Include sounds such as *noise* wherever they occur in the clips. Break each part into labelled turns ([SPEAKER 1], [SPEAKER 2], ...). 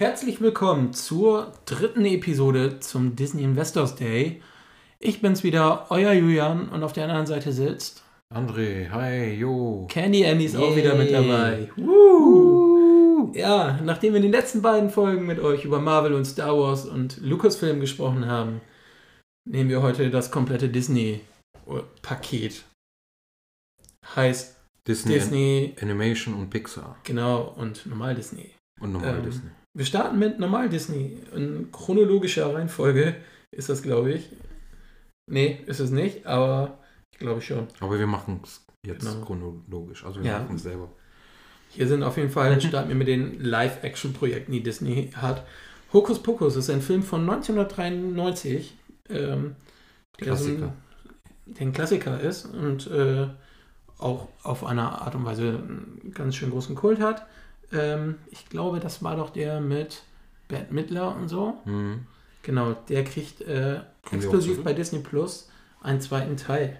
[SPEAKER 1] Herzlich willkommen zur dritten Episode zum Disney Investors Day. Ich bin's wieder, euer Julian, und auf der anderen Seite sitzt
[SPEAKER 2] André, hi, jo.
[SPEAKER 1] Candy Andy ist auch
[SPEAKER 2] Yay.
[SPEAKER 1] wieder mit dabei. Woo. Ja, nachdem wir in den letzten beiden Folgen mit euch über Marvel und Star Wars und Lucasfilm gesprochen haben, nehmen wir heute das komplette Disney-Paket. Heißt
[SPEAKER 2] Disney,
[SPEAKER 1] Disney,
[SPEAKER 2] Animation und Pixar.
[SPEAKER 1] genau, und normal Disney.
[SPEAKER 2] Und normal
[SPEAKER 1] Ähm,
[SPEAKER 2] Disney.
[SPEAKER 1] Wir starten mit normal Disney. In chronologischer Reihenfolge ist das, glaube ich. Nee, ist es nicht, aber ich glaube schon.
[SPEAKER 2] Aber wir machen es jetzt
[SPEAKER 1] genau.
[SPEAKER 2] chronologisch. Also wir
[SPEAKER 1] Ja.
[SPEAKER 2] machen es selber.
[SPEAKER 1] Hier sind auf jeden Fall, *laughs* starten wir mit den Live-Action-Projekten, die Disney hat. Hokus Pokus ist ein Film von 1993, ähm, der so
[SPEAKER 2] Klassiker.
[SPEAKER 1] ein, der ein Klassiker ist und äh, auch auf eine Art und Weise einen ganz schön großen Kult hat. Ähm, ich glaube, das war doch der mit Bette Midler und so.
[SPEAKER 2] Mhm.
[SPEAKER 1] Genau, der kriegt äh, exklusiv bei Disney Plus einen zweiten Teil.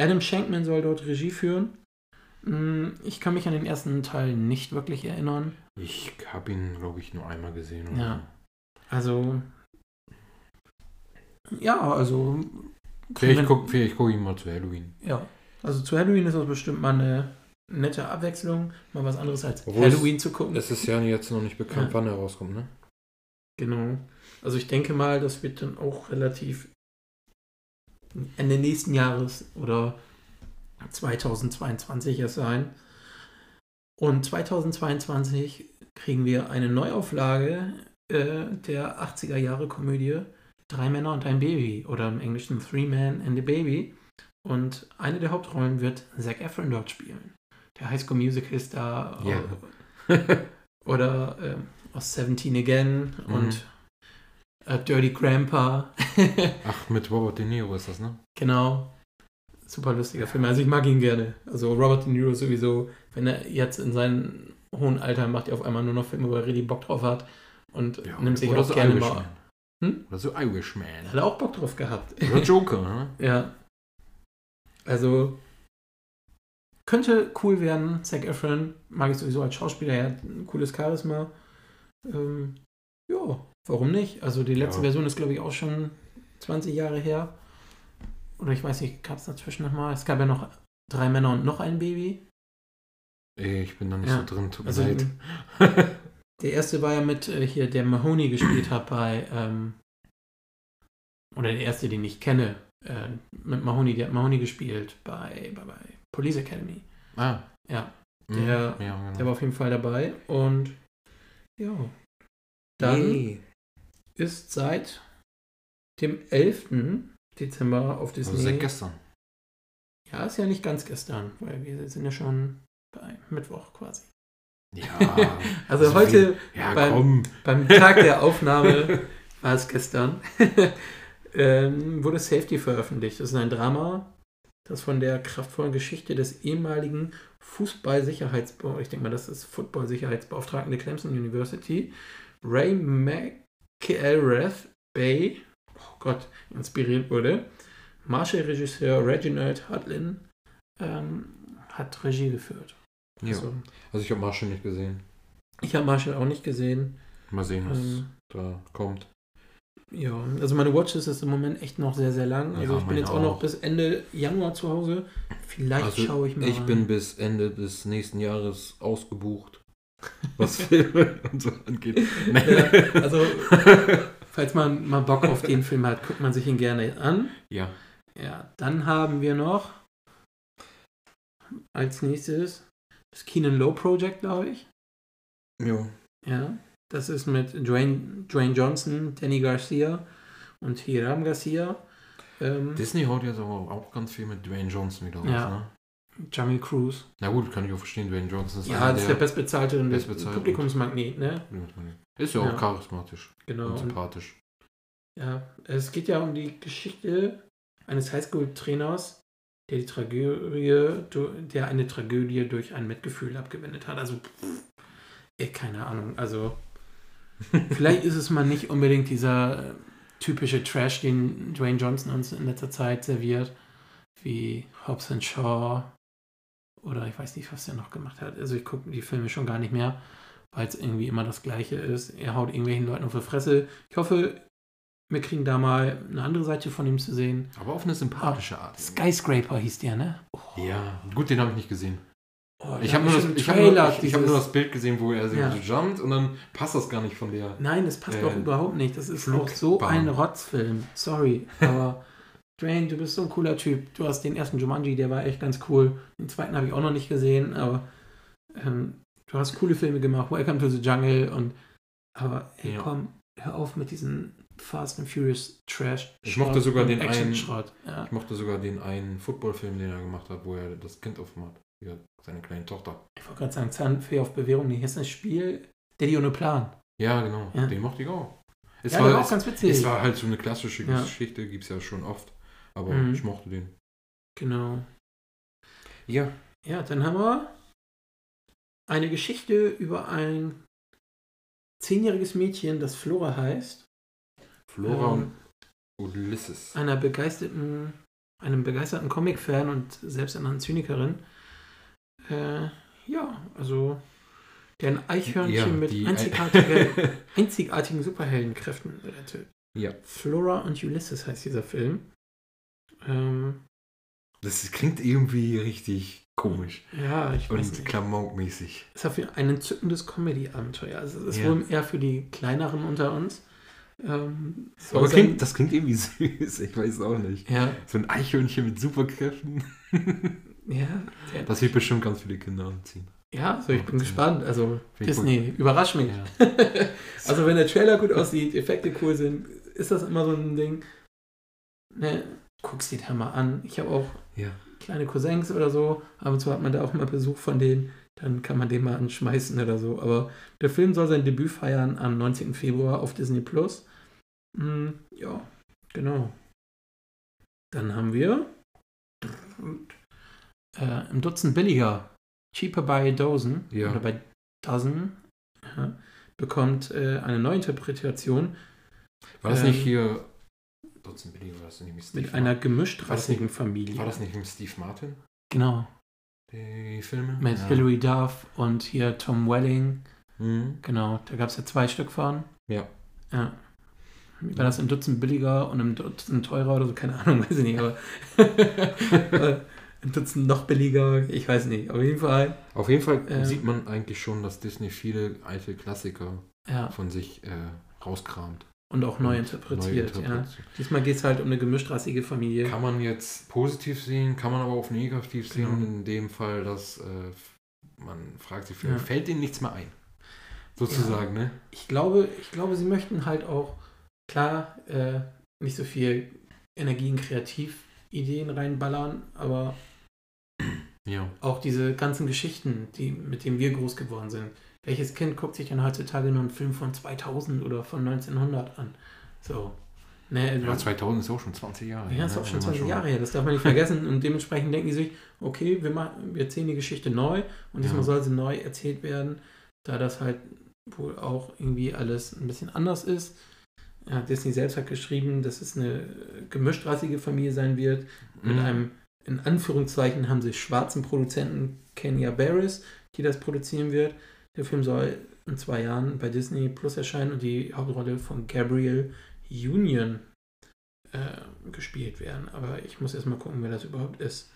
[SPEAKER 1] Adam Shankman soll dort Regie führen. Hm, Ich kann mich an den ersten Teil nicht wirklich erinnern.
[SPEAKER 2] Ich habe ihn, glaube ich, nur einmal gesehen. Oder
[SPEAKER 1] Ja. Also, ja, also,
[SPEAKER 2] so. Vielleicht gucke guck ich ihn mal zu Halloween.
[SPEAKER 1] ja. Also zu Halloween ist das bestimmt mal eine nette Abwechslung, mal was anderes als
[SPEAKER 2] Obwohl es-
[SPEAKER 1] Halloween zu gucken.
[SPEAKER 2] Es ist ja jetzt noch nicht bekannt,
[SPEAKER 1] Ja.
[SPEAKER 2] wann er rauskommt, ne?
[SPEAKER 1] Genau. Also ich denke mal, das wird dann auch relativ Ende nächsten Jahres oder 2022 erst sein. Und 2022 kriegen wir eine Neuauflage äh, der 80er Jahre Komödie Drei Männer und ein Baby oder im Englischen Three Men and a Baby. Und eine der Hauptrollen wird Zac Efron dort spielen. Der High School Musical Star
[SPEAKER 2] Ja.
[SPEAKER 1] oder ähm, aus 17 Again
[SPEAKER 2] Mhm.
[SPEAKER 1] und äh, Dirty Grandpa. *laughs*
[SPEAKER 2] Ach, mit Robert De Niro ist das, ne?
[SPEAKER 1] genau. Super lustiger Film. Also ich mag ihn gerne. Also Robert De Niro sowieso, wenn er jetzt in seinem hohen Alter macht, er auf einmal nur noch Filme, wo er richtig Bock drauf hat und nimmt sich auch
[SPEAKER 2] so
[SPEAKER 1] gerne
[SPEAKER 2] Irishman.
[SPEAKER 1] mal. Hm?
[SPEAKER 2] Oder so Irishman.
[SPEAKER 1] Hat er auch Bock drauf gehabt.
[SPEAKER 2] Oder Joker, ne? *laughs*
[SPEAKER 1] ja. Also könnte cool werden. Zac Efron mag ich sowieso als Schauspieler. Er hat ein cooles Charisma. Ähm, ja, warum nicht? Also die letzte
[SPEAKER 2] Ja.
[SPEAKER 1] Version ist, glaube ich, auch schon 20 Jahre her. Oder ich weiß nicht, gab es dazwischen nochmal? Es gab ja noch drei Männer und noch ein Baby.
[SPEAKER 2] Ich bin da nicht
[SPEAKER 1] Ja.
[SPEAKER 2] so drin, tut mir
[SPEAKER 1] Also
[SPEAKER 2] leid. *laughs*
[SPEAKER 1] der erste war ja mit äh, hier, der Mahoney gespielt hat bei, ähm, oder der erste, den ich kenne, äh, mit Mahoney, der hat Mahoney gespielt bei, bei, bei Police Academy.
[SPEAKER 2] ah.
[SPEAKER 1] Ja,
[SPEAKER 2] Mhm.
[SPEAKER 1] Der-
[SPEAKER 2] ja, genau.
[SPEAKER 1] der war auf jeden Fall dabei und ja. Dann
[SPEAKER 2] Yay.
[SPEAKER 1] ist seit dem 11. Dezember auf
[SPEAKER 2] Also
[SPEAKER 1] Disney.
[SPEAKER 2] seit gestern.
[SPEAKER 1] ja, ist ja nicht ganz gestern, weil wir sind ja schon bei Mittwoch quasi.
[SPEAKER 2] Ja. *laughs*
[SPEAKER 1] Also,
[SPEAKER 2] Also
[SPEAKER 1] heute
[SPEAKER 2] ja,
[SPEAKER 1] beim- beim Tag der *laughs* Aufnahme war es gestern, *laughs* ähm, wurde Safety veröffentlicht. Das ist ein Drama, das von der kraftvollen Geschichte des ehemaligen Fußball-Sicherheitsbeauftragten, ich denke mal, das ist Football-Sicherheitsbeauftragten der Clemson University, Ray McElrath Bay, oh Gott, inspiriert wurde. Marshall-Regisseur Reginald Hudlin ähm, hat Regie geführt.
[SPEAKER 2] Ja.
[SPEAKER 1] Also,
[SPEAKER 2] Also ich habe Marshall nicht gesehen.
[SPEAKER 1] ich habe Marshall auch nicht gesehen.
[SPEAKER 2] Mal sehen, was
[SPEAKER 1] Ähm,
[SPEAKER 2] da kommt.
[SPEAKER 1] Ja, also meine Watchlist ist im Moment echt noch sehr, sehr lang. Also
[SPEAKER 2] Ja,
[SPEAKER 1] ich bin jetzt auch noch bis Ende Januar zu Hause. Vielleicht
[SPEAKER 2] Also
[SPEAKER 1] schaue ich mal.
[SPEAKER 2] Ich bin bis Ende des nächsten Jahres ausgebucht, was *laughs* Filme und so angeht.
[SPEAKER 1] Ja, also, falls man mal Bock auf den Film hat, guckt man sich ihn gerne an.
[SPEAKER 2] ja.
[SPEAKER 1] Ja, dann haben wir noch als nächstes das Keenan Low Project, glaube ich.
[SPEAKER 2] Jo.
[SPEAKER 1] Ja, das ist mit Dwayne, Dwayne Johnson, Danny Garcia und Hiram Garcia. Ähm,
[SPEAKER 2] Disney haut jetzt aber auch ganz viel mit Dwayne Johnson wieder raus,
[SPEAKER 1] Ja.
[SPEAKER 2] ne?
[SPEAKER 1] Jamil Cruz.
[SPEAKER 2] Na gut, kann ich auch verstehen, Dwayne Johnson ist
[SPEAKER 1] Ja, das ist der bestbezahlte und
[SPEAKER 2] bestbezahlte.
[SPEAKER 1] Publikumsmagnet, ne?
[SPEAKER 2] Ist ja auch
[SPEAKER 1] Ja.
[SPEAKER 2] charismatisch
[SPEAKER 1] Genau.
[SPEAKER 2] und sympathisch.
[SPEAKER 1] ja, es geht ja um die Geschichte eines Highschool-Trainers, der die Tragödie, der eine Tragödie durch ein Mitgefühl abgewendet hat. Also, pff, eh, keine Ahnung. Also, vielleicht ist es mal nicht unbedingt dieser äh, typische Trash, den Dwayne Johnson uns in letzter Zeit serviert, wie Hobbs and Shaw oder ich weiß nicht, was er noch gemacht hat. Also, ich gucke die Filme schon gar nicht mehr. weil es irgendwie immer das Gleiche ist. Er haut irgendwelchen Leuten auf die Fresse. Ich hoffe, wir kriegen da mal eine andere Seite von ihm zu sehen.
[SPEAKER 2] Aber auf eine sympathische Art.
[SPEAKER 1] Skyscraper hieß der, ne? Oh,
[SPEAKER 2] Ja, gut, den habe ich nicht gesehen.
[SPEAKER 1] Oh,
[SPEAKER 2] Ich habe nur, das- hab nur, ich, hab nur das Bild gesehen, wo er so
[SPEAKER 1] Ja.
[SPEAKER 2] jumpt und dann passt das gar nicht von der.
[SPEAKER 1] Nein, das passt
[SPEAKER 2] äh,
[SPEAKER 1] doch überhaupt nicht. Das ist
[SPEAKER 2] Flugbahn.
[SPEAKER 1] auch so ein Rotzfilm. Sorry, *laughs* aber Dwayne, du bist so ein cooler Typ. Du hast den ersten Jumanji, der war echt ganz cool. Den zweiten habe ich auch noch nicht gesehen, aber ähm, du hast coole Filme gemacht. Welcome to the Jungle und aber ey,
[SPEAKER 2] Ja.
[SPEAKER 1] komm, hör auf mit diesen Fast and Furious Trash.
[SPEAKER 2] Ich mochte sogar den einen-.
[SPEAKER 1] Ja.
[SPEAKER 2] Ich mochte sogar den einen Footballfilm, den er gemacht hat, wo er das Kind aufmacht. Ja, seine kleine Tochter.
[SPEAKER 1] Ich wollte gerade sagen, Zahnfee auf Bewährung. Nee, hier ist ein Spiel, Daddy ohne Plan.
[SPEAKER 2] Ja, genau.
[SPEAKER 1] Ja.
[SPEAKER 2] Den mochte ich auch. Es,
[SPEAKER 1] ja, war
[SPEAKER 2] war,
[SPEAKER 1] auch
[SPEAKER 2] es,
[SPEAKER 1] ganz witzig.
[SPEAKER 2] es war halt so eine klassische
[SPEAKER 1] Ja.
[SPEAKER 2] Geschichte, gibt es ja schon oft. Aber
[SPEAKER 1] Mhm.
[SPEAKER 2] ich mochte den.
[SPEAKER 1] genau.
[SPEAKER 2] Ja.
[SPEAKER 1] Ja, dann haben wir eine Geschichte über ein zehnjähriges Mädchen, das Flora heißt.
[SPEAKER 2] Flora
[SPEAKER 1] Ähm,
[SPEAKER 2] und Ulysses.
[SPEAKER 1] einer begeisterten, einem begeisterten Comic-Fan und selbsternannten Zynikerin. Äh, ja, also der ein Eichhörnchen
[SPEAKER 2] Ja,
[SPEAKER 1] mit einzigartige, *laughs* einzigartigen Superheldenkräften rettet.
[SPEAKER 2] Ja.
[SPEAKER 1] Flora und Ulysses heißt dieser Film. Ähm,
[SPEAKER 2] Das klingt irgendwie richtig komisch
[SPEAKER 1] ja, ich weiß
[SPEAKER 2] und
[SPEAKER 1] nicht.
[SPEAKER 2] klamaukmäßig.
[SPEAKER 1] ist auf ein entzückendes Comedy-Abenteuer. Also es ist
[SPEAKER 2] Ja.
[SPEAKER 1] wohl eher für die kleineren unter uns. Ähm,
[SPEAKER 2] Aber klingt, das klingt irgendwie *laughs* süß. Ich weiß auch nicht.
[SPEAKER 1] ja,
[SPEAKER 2] So ein Eichhörnchen mit Superkräften. *laughs*
[SPEAKER 1] ja,
[SPEAKER 2] Das wird bestimmt ganz viele Kinder anziehen.
[SPEAKER 1] ja, also ich bin gespannt. Also Disney, überrasch mich.
[SPEAKER 2] Ja. *laughs*
[SPEAKER 1] also wenn der Trailer gut aussieht, Effekte cool sind, ist das immer so ein Ding. Ne, guck's dir da mal an. Ich habe auch
[SPEAKER 2] Ja.
[SPEAKER 1] kleine Cousins oder so. Ab und zu hat man da auch mal Besuch von denen. Dann kann man den mal anschmeißen oder so. Aber der Film soll sein Debüt feiern am 19. Februar auf Disney Plus. Hm, ja, genau. Dann haben wir äh, im Dutzend billiger Cheaper by a Dozen
[SPEAKER 2] Ja.
[SPEAKER 1] oder bei Dozen ja, bekommt äh, eine Neuinterpretation
[SPEAKER 2] War das
[SPEAKER 1] Ähm,
[SPEAKER 2] nicht hier. Dutzend Billy, war das nicht mit Steve
[SPEAKER 1] mit einer gemischtrassigen Familie.
[SPEAKER 2] War das nicht mit Steve Martin?
[SPEAKER 1] Genau.
[SPEAKER 2] Die Filme?
[SPEAKER 1] Mit
[SPEAKER 2] Ja.
[SPEAKER 1] Hilary Duff und hier Tom Welling.
[SPEAKER 2] Mhm.
[SPEAKER 1] Genau, da gab es ja zwei Stück von.
[SPEAKER 2] Ja.
[SPEAKER 1] Ja. War das ein Dutzend billiger und ein Dutzend teurer oder so? Keine Ahnung, weiß ich nicht, aber *laughs* *laughs* äh, ein Dutzend noch billiger, ich weiß nicht. Auf jeden Fall,
[SPEAKER 2] Auf jeden Fall
[SPEAKER 1] Ähm.
[SPEAKER 2] sieht man eigentlich schon, dass Disney viele alte Klassiker
[SPEAKER 1] ja.
[SPEAKER 2] von sich äh, rauskramt.
[SPEAKER 1] Und auch neu interpretiert.
[SPEAKER 2] neu
[SPEAKER 1] ja.
[SPEAKER 2] interpretiert.
[SPEAKER 1] Diesmal geht es halt um eine gemischtrassige Familie.
[SPEAKER 2] Kann man jetzt positiv sehen, kann man aber auch negativ sehen.
[SPEAKER 1] Genau.
[SPEAKER 2] In dem Fall, dass äh, man fragt sich,
[SPEAKER 1] Ja.
[SPEAKER 2] fällt denen nichts mehr ein. Sozusagen, ne?
[SPEAKER 1] Ich glaube, ich glaube, sie möchten halt auch, klar, äh, nicht so viel Energie in Kreativideen reinballern, aber
[SPEAKER 2] Ja.
[SPEAKER 1] auch diese ganzen Geschichten, die, mit denen wir groß geworden sind. Welches Kind guckt sich denn heutzutage nur einen Film von 2000 oder von 1900 an? So. Ne,
[SPEAKER 2] Ja, 2000 ist auch schon 20 Jahre.
[SPEAKER 1] ja, ist
[SPEAKER 2] ne?
[SPEAKER 1] auch schon
[SPEAKER 2] Wenn man
[SPEAKER 1] 20 Jahre her, das darf man nicht *laughs* vergessen. Und dementsprechend denken die sich, okay, wir, machen, wir erzählen die Geschichte neu und diesmal
[SPEAKER 2] Ja.
[SPEAKER 1] soll sie neu erzählt werden, da das halt wohl auch irgendwie alles ein bisschen anders ist. Ja, Disney selbst hat geschrieben, dass es eine gemischtrassige Familie sein wird, mit
[SPEAKER 2] Mhm.
[SPEAKER 1] einem, in Anführungszeichen, haben sie schwarzen Produzenten Kenya Barris, die das produzieren wird. Der Film soll in zwei Jahren bei Disney Plus erscheinen und die Hauptrolle von Gabriel Union äh, gespielt werden. Aber ich muss erstmal gucken, wer das überhaupt ist.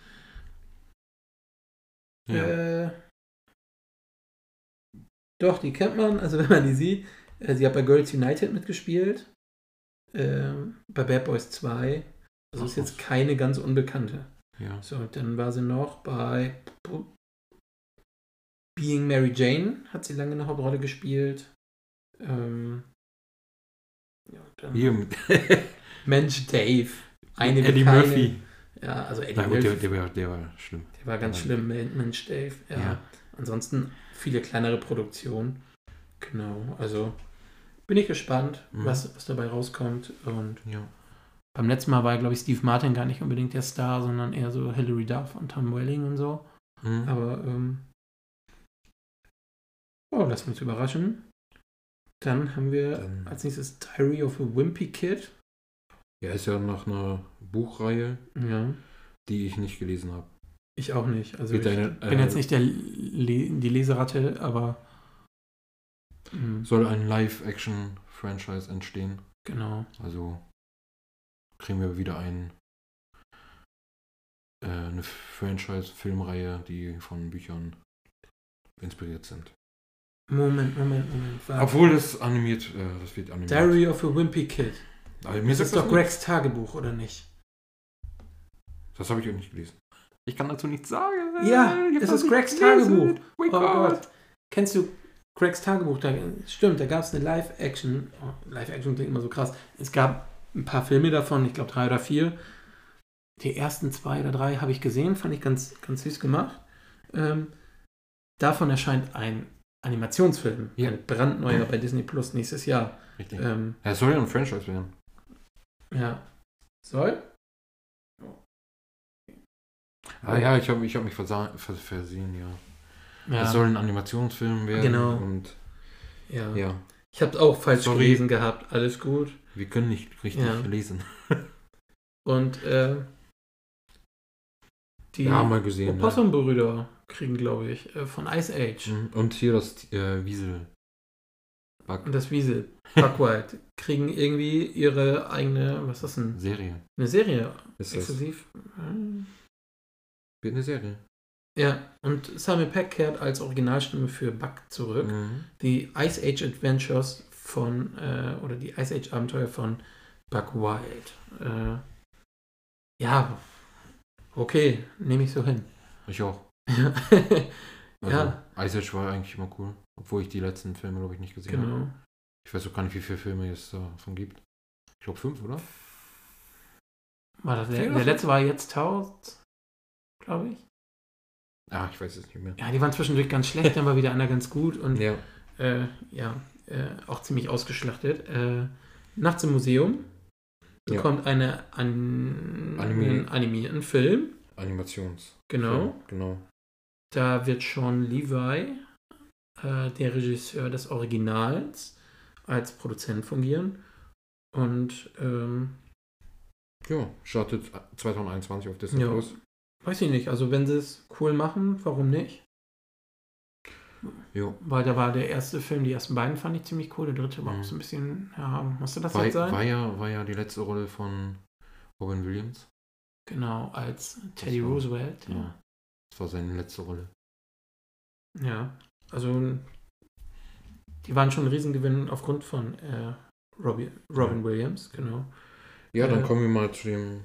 [SPEAKER 2] Ja.
[SPEAKER 1] Äh, doch, die kennt man, also *laughs* wenn man die sieht. Äh, sie hat bei Girls United mitgespielt. Ähm, bei Bad Boys 2. Also
[SPEAKER 2] Ach
[SPEAKER 1] ist jetzt keine ganz unbekannte.
[SPEAKER 2] Ja.
[SPEAKER 1] So, dann war sie noch bei Being Mary Jane, hat sie lange eine Hauptrolle gespielt. Ähm, ja, dann *laughs* Mensch Dave. Eine
[SPEAKER 2] Eddie
[SPEAKER 1] keine.
[SPEAKER 2] Murphy.
[SPEAKER 1] Ja, also Eddie
[SPEAKER 2] Na gut, der,
[SPEAKER 1] Murphy.
[SPEAKER 2] der, war, der war schlimm.
[SPEAKER 1] Der war ganz schlimm, Men- Mensch Dave. Ja.
[SPEAKER 2] Ja.
[SPEAKER 1] Ansonsten viele kleinere Produktionen. Genau, also bin ich gespannt,
[SPEAKER 2] Mhm.
[SPEAKER 1] was, was dabei rauskommt. Und
[SPEAKER 2] Ja.
[SPEAKER 1] Beim letzten Mal war, glaube ich, Steve Martin gar nicht unbedingt der Star, sondern eher so Hilary Duff und Tom Welling und so.
[SPEAKER 2] Mhm.
[SPEAKER 1] Aber, ähm, oh, lass uns überraschen. Dann haben wir
[SPEAKER 2] Dann-
[SPEAKER 1] als nächstes Diary of a Wimpy Kid.
[SPEAKER 2] Ja, ist ja nach einer Buchreihe,
[SPEAKER 1] Ja,
[SPEAKER 2] die ich nicht gelesen habe.
[SPEAKER 1] ich auch nicht. Also ich
[SPEAKER 2] eine,
[SPEAKER 1] bin
[SPEAKER 2] äh,
[SPEAKER 1] jetzt nicht der Le die Leseratte, aber Mhm.
[SPEAKER 2] soll ein Live-Action-Franchise entstehen.
[SPEAKER 1] Genau.
[SPEAKER 2] Also kriegen wir wieder ein, äh, eine Franchise-Filmreihe, die von Büchern inspiriert sind.
[SPEAKER 1] Moment, Moment, Moment. warte.
[SPEAKER 2] Obwohl das animiert, äh, das wird animiert.
[SPEAKER 1] Diary of a Wimpy Kid.
[SPEAKER 2] Aber mir
[SPEAKER 1] Das ist doch
[SPEAKER 2] nicht.
[SPEAKER 1] Gregs Tagebuch, oder nicht?
[SPEAKER 2] Das habe ich auch nicht gelesen. Ich kann dazu nichts sagen.
[SPEAKER 1] Ja,
[SPEAKER 2] Ich
[SPEAKER 1] es
[SPEAKER 2] das
[SPEAKER 1] ist Gregs. Tagebuch.
[SPEAKER 2] Oh
[SPEAKER 1] Oh
[SPEAKER 2] Gott.
[SPEAKER 1] Gott. Kennst du Gregs Tagebuch? Da, stimmt, da gab es eine Live-Action. Oh, Live-Action klingt immer so krass. Es gab ein paar Filme davon, ich glaube drei oder vier. Die ersten zwei oder drei habe ich gesehen, fand ich ganz, ganz süß gemacht. Ähm, davon erscheint ein Animationsfilm,
[SPEAKER 2] Ja.
[SPEAKER 1] ein brandneuer bei Disney Plus nächstes Jahr.
[SPEAKER 2] Richtig.
[SPEAKER 1] Ähm,
[SPEAKER 2] Ja, soll ja ein Franchise werden.
[SPEAKER 1] ja. Soll?
[SPEAKER 2] Ah ja, ich habe ich hab mich versehen, ja.
[SPEAKER 1] Ja,
[SPEAKER 2] Es soll ein Animationsfilm werden.
[SPEAKER 1] Genau.
[SPEAKER 2] Und
[SPEAKER 1] ja.
[SPEAKER 2] ja,
[SPEAKER 1] Ich habe auch falsch
[SPEAKER 2] Sorry.
[SPEAKER 1] gelesen gehabt. Alles gut.
[SPEAKER 2] wir können nicht richtig
[SPEAKER 1] Ja.
[SPEAKER 2] lesen. *laughs*
[SPEAKER 1] Und äh, die
[SPEAKER 2] Ja, mal gesehen. Ne?
[SPEAKER 1] Opossum-Brüder kriegen, glaube ich, äh, von Ice Age.
[SPEAKER 2] Mhm. Und hier das äh, Wiesel. Bug
[SPEAKER 1] Und das Wiesel, Buckwhite, *laughs* kriegen irgendwie ihre eigene, was ist das denn?
[SPEAKER 2] Serie.
[SPEAKER 1] Eine Serie
[SPEAKER 2] Ist das.
[SPEAKER 1] exklusiv. Hm.
[SPEAKER 2] Wird eine Serie.
[SPEAKER 1] Ja, und Samuel Peck kehrt als Originalstimme für Buck zurück.
[SPEAKER 2] Mhm.
[SPEAKER 1] Die Ice Age Adventures von, äh, oder die Ice Age Abenteuer von Buck Wild. Äh, ja, okay, nehme ich so hin.
[SPEAKER 2] Ich auch. *laughs*
[SPEAKER 1] Ja,
[SPEAKER 2] Also,
[SPEAKER 1] Ja.
[SPEAKER 2] Ice Age war eigentlich immer cool. Obwohl ich die letzten Filme, glaube ich, nicht gesehen habe.
[SPEAKER 1] genau.
[SPEAKER 2] Ich weiß auch gar nicht, wie viele Filme es davon gibt. Ich glaube fünf, oder?
[SPEAKER 1] War das der, der letzte war jetzt 1000, glaube ich.
[SPEAKER 2] Ah, ich weiß es nicht mehr.
[SPEAKER 1] Ja, die waren zwischendurch ganz schlecht, dann war wieder einer ganz gut und
[SPEAKER 2] Ja.
[SPEAKER 1] äh, ja, äh, auch ziemlich ausgeschlachtet. Äh, Nachts im Museum
[SPEAKER 2] Ja.
[SPEAKER 1] bekommt eine an,
[SPEAKER 2] Anime.
[SPEAKER 1] einen animierten Film.
[SPEAKER 2] Animations.
[SPEAKER 1] Genau.
[SPEAKER 2] Genau.
[SPEAKER 1] Da wird Sean Levi, äh, der Regisseur des Originals, als Produzent fungieren. Und ähm,
[SPEAKER 2] Ja, startet 2021 auf Disney
[SPEAKER 1] Ja.
[SPEAKER 2] Plus.
[SPEAKER 1] Weiß ich nicht, also wenn sie es cool machen, warum nicht?
[SPEAKER 2] Jo.
[SPEAKER 1] Weil da war der erste Film, die ersten beiden fand ich ziemlich cool, der dritte war
[SPEAKER 2] Mhm.
[SPEAKER 1] auch so ein bisschen, ja, musste das
[SPEAKER 2] War,
[SPEAKER 1] jetzt sein?
[SPEAKER 2] war, ja, war ja die letzte Rolle von Robin Williams.
[SPEAKER 1] Genau, als Teddy
[SPEAKER 2] war-
[SPEAKER 1] Roosevelt. Ja.
[SPEAKER 2] Ja. Das war seine letzte Rolle.
[SPEAKER 1] ja, also die waren schon ein Riesengewinn aufgrund von äh, Robbie, Robin
[SPEAKER 2] Ja.
[SPEAKER 1] Williams, genau.
[SPEAKER 2] Ja, dann
[SPEAKER 1] Äh,
[SPEAKER 2] kommen wir mal zu den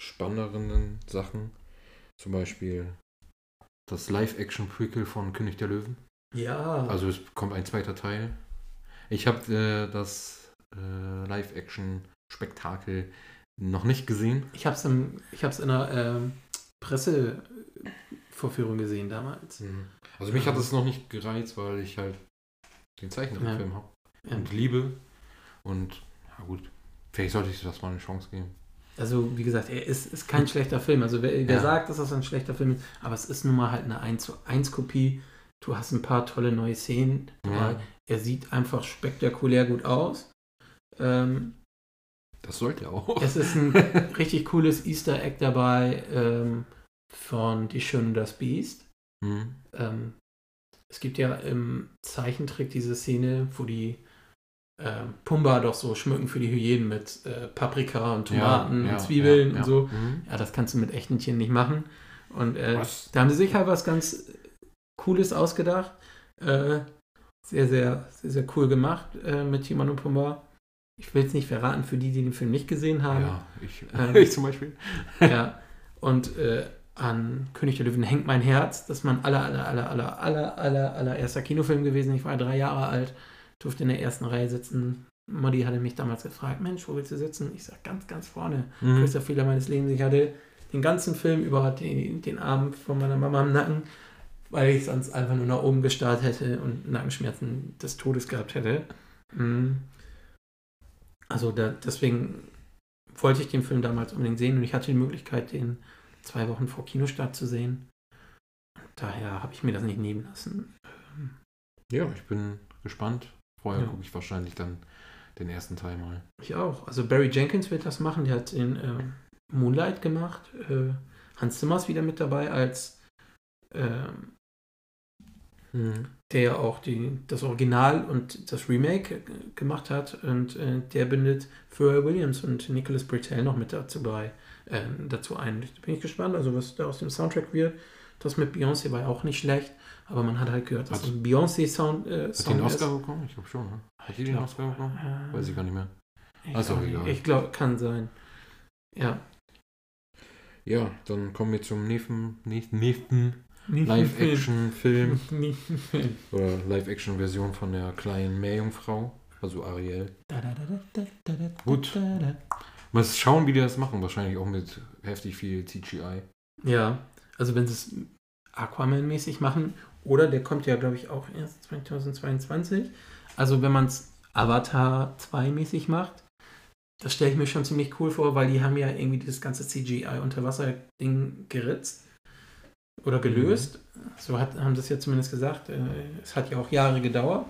[SPEAKER 2] spannenderen Sachen. Zum Beispiel das Live-Action-Prequel von König der Löwen.
[SPEAKER 1] Ja,
[SPEAKER 2] Also es kommt ein zweiter Teil. Ich habe äh, das äh, Live-Action-Spektakel noch nicht gesehen.
[SPEAKER 1] ich habe es ich hab's in einer ähm, Pressevorführung gesehen damals.
[SPEAKER 2] Also mich hat es noch nicht gereizt, weil ich halt den Zeichentrickfilm habe
[SPEAKER 1] Ja.
[SPEAKER 2] und liebe. Und ja gut, vielleicht sollte ich das mal eine Chance geben.
[SPEAKER 1] Also, wie gesagt, er ist, ist kein schlechter Film. Also, wer, wer
[SPEAKER 2] Ja.
[SPEAKER 1] sagt, dass das ein schlechter Film ist, aber es ist nun mal halt eine 1 zu 1 Kopie. Du hast ein paar tolle neue Szenen.
[SPEAKER 2] Ja,
[SPEAKER 1] Er sieht einfach spektakulär gut aus. Ähm,
[SPEAKER 2] das sollte er auch.
[SPEAKER 1] es ist ein *laughs* richtig cooles Easter Egg dabei ähm, von Die Schöne und das Biest.
[SPEAKER 2] Mhm.
[SPEAKER 1] Ähm, es gibt ja im Zeichentrick diese Szene, wo die Pumba doch so schmücken für die Hyänen mit äh, Paprika und Tomaten
[SPEAKER 2] Ja, ja,
[SPEAKER 1] und Zwiebeln
[SPEAKER 2] ja,
[SPEAKER 1] und so.
[SPEAKER 2] Mhm.
[SPEAKER 1] Ja, das kannst du mit echten Tieren nicht machen. Und äh, da haben sie sich halt was ganz Cooles ausgedacht. Äh, sehr, sehr, sehr, sehr cool gemacht äh, mit Timon und Pumba. Ich will es nicht verraten für die, die den Film nicht gesehen haben.
[SPEAKER 2] Ja, ich, *laughs*
[SPEAKER 1] Ähm,
[SPEAKER 2] ich zum Beispiel. *laughs*
[SPEAKER 1] Ja. Und äh, an König der Löwen hängt mein Herz. Das ist mein aller, aller, aller, aller, aller, aller, allererster Kinofilm gewesen. Ich war drei Jahre alt, durfte in der ersten Reihe sitzen. Modi hatte mich damals gefragt, Mensch, wo willst du sitzen? Ich sag ganz, ganz vorne.
[SPEAKER 2] Mhm.
[SPEAKER 1] Größter Fehler meines Lebens. Ich hatte den ganzen Film über den, den Arm von meiner Mama im Nacken, weil ich sonst einfach nur nach oben gestarrt hätte und Nackenschmerzen des Todes gehabt hätte. Mhm. Also da, deswegen wollte ich den Film damals unbedingt sehen und ich hatte die Möglichkeit, den zwei Wochen vor Kinostart zu sehen. Daher habe ich mir das nicht nehmen lassen.
[SPEAKER 2] Ja, ich bin gespannt. Vorher
[SPEAKER 1] Ja.
[SPEAKER 2] gucke ich wahrscheinlich dann den ersten Teil mal.
[SPEAKER 1] Ich auch. Also Barry Jenkins wird das machen. Der hat den äh, Moonlight gemacht. Äh, Hans Zimmer ist wieder mit dabei als ähm,
[SPEAKER 2] Mhm.
[SPEAKER 1] der ja auch die, das Original und das Remake äh, gemacht hat. Und äh, der bindet Pharrell Williams und Nicholas Britell noch mit dazu, bei, äh, dazu ein. Da bin ich gespannt, also was da aus dem Soundtrack wird. Das mit Beyoncé war ja auch nicht schlecht, aber man hat halt gehört, dass
[SPEAKER 2] Hat-
[SPEAKER 1] ein Beyoncé-Sound äh,
[SPEAKER 2] Hat
[SPEAKER 1] Song ist.
[SPEAKER 2] Oscar bekommen? Ich glaube schon, ne? Hat die den Oscar bekommen?
[SPEAKER 1] Äh,
[SPEAKER 2] Weiß ich gar nicht mehr.
[SPEAKER 1] ich
[SPEAKER 2] Ach so,
[SPEAKER 1] glaub-
[SPEAKER 2] egal.
[SPEAKER 1] Ich glaube, kann sein. Ja.
[SPEAKER 2] Ja, dann kommen wir zum nächsten, nächsten, Live-Action-Film *laughs* oder Live-Action-Version von der kleinen Meerjungfrau, also Ariel.
[SPEAKER 1] Da, da, da, da, da, da,
[SPEAKER 2] Gut.
[SPEAKER 1] da, da.
[SPEAKER 2] Mal schauen, wie die das machen. Wahrscheinlich auch mit heftig viel CGI.
[SPEAKER 1] Ja, also wenn sie es Aquaman-mäßig machen, oder der kommt ja, glaube ich, auch erst 2022. Also wenn man es Avatar 2-mäßig macht, das stelle ich mir schon ziemlich cool vor, weil die haben ja irgendwie dieses ganze CGI-Unterwasser-Ding geritzt oder gelöst. So hat, haben sie es ja zumindest gesagt. Äh, Es hat ja auch Jahre gedauert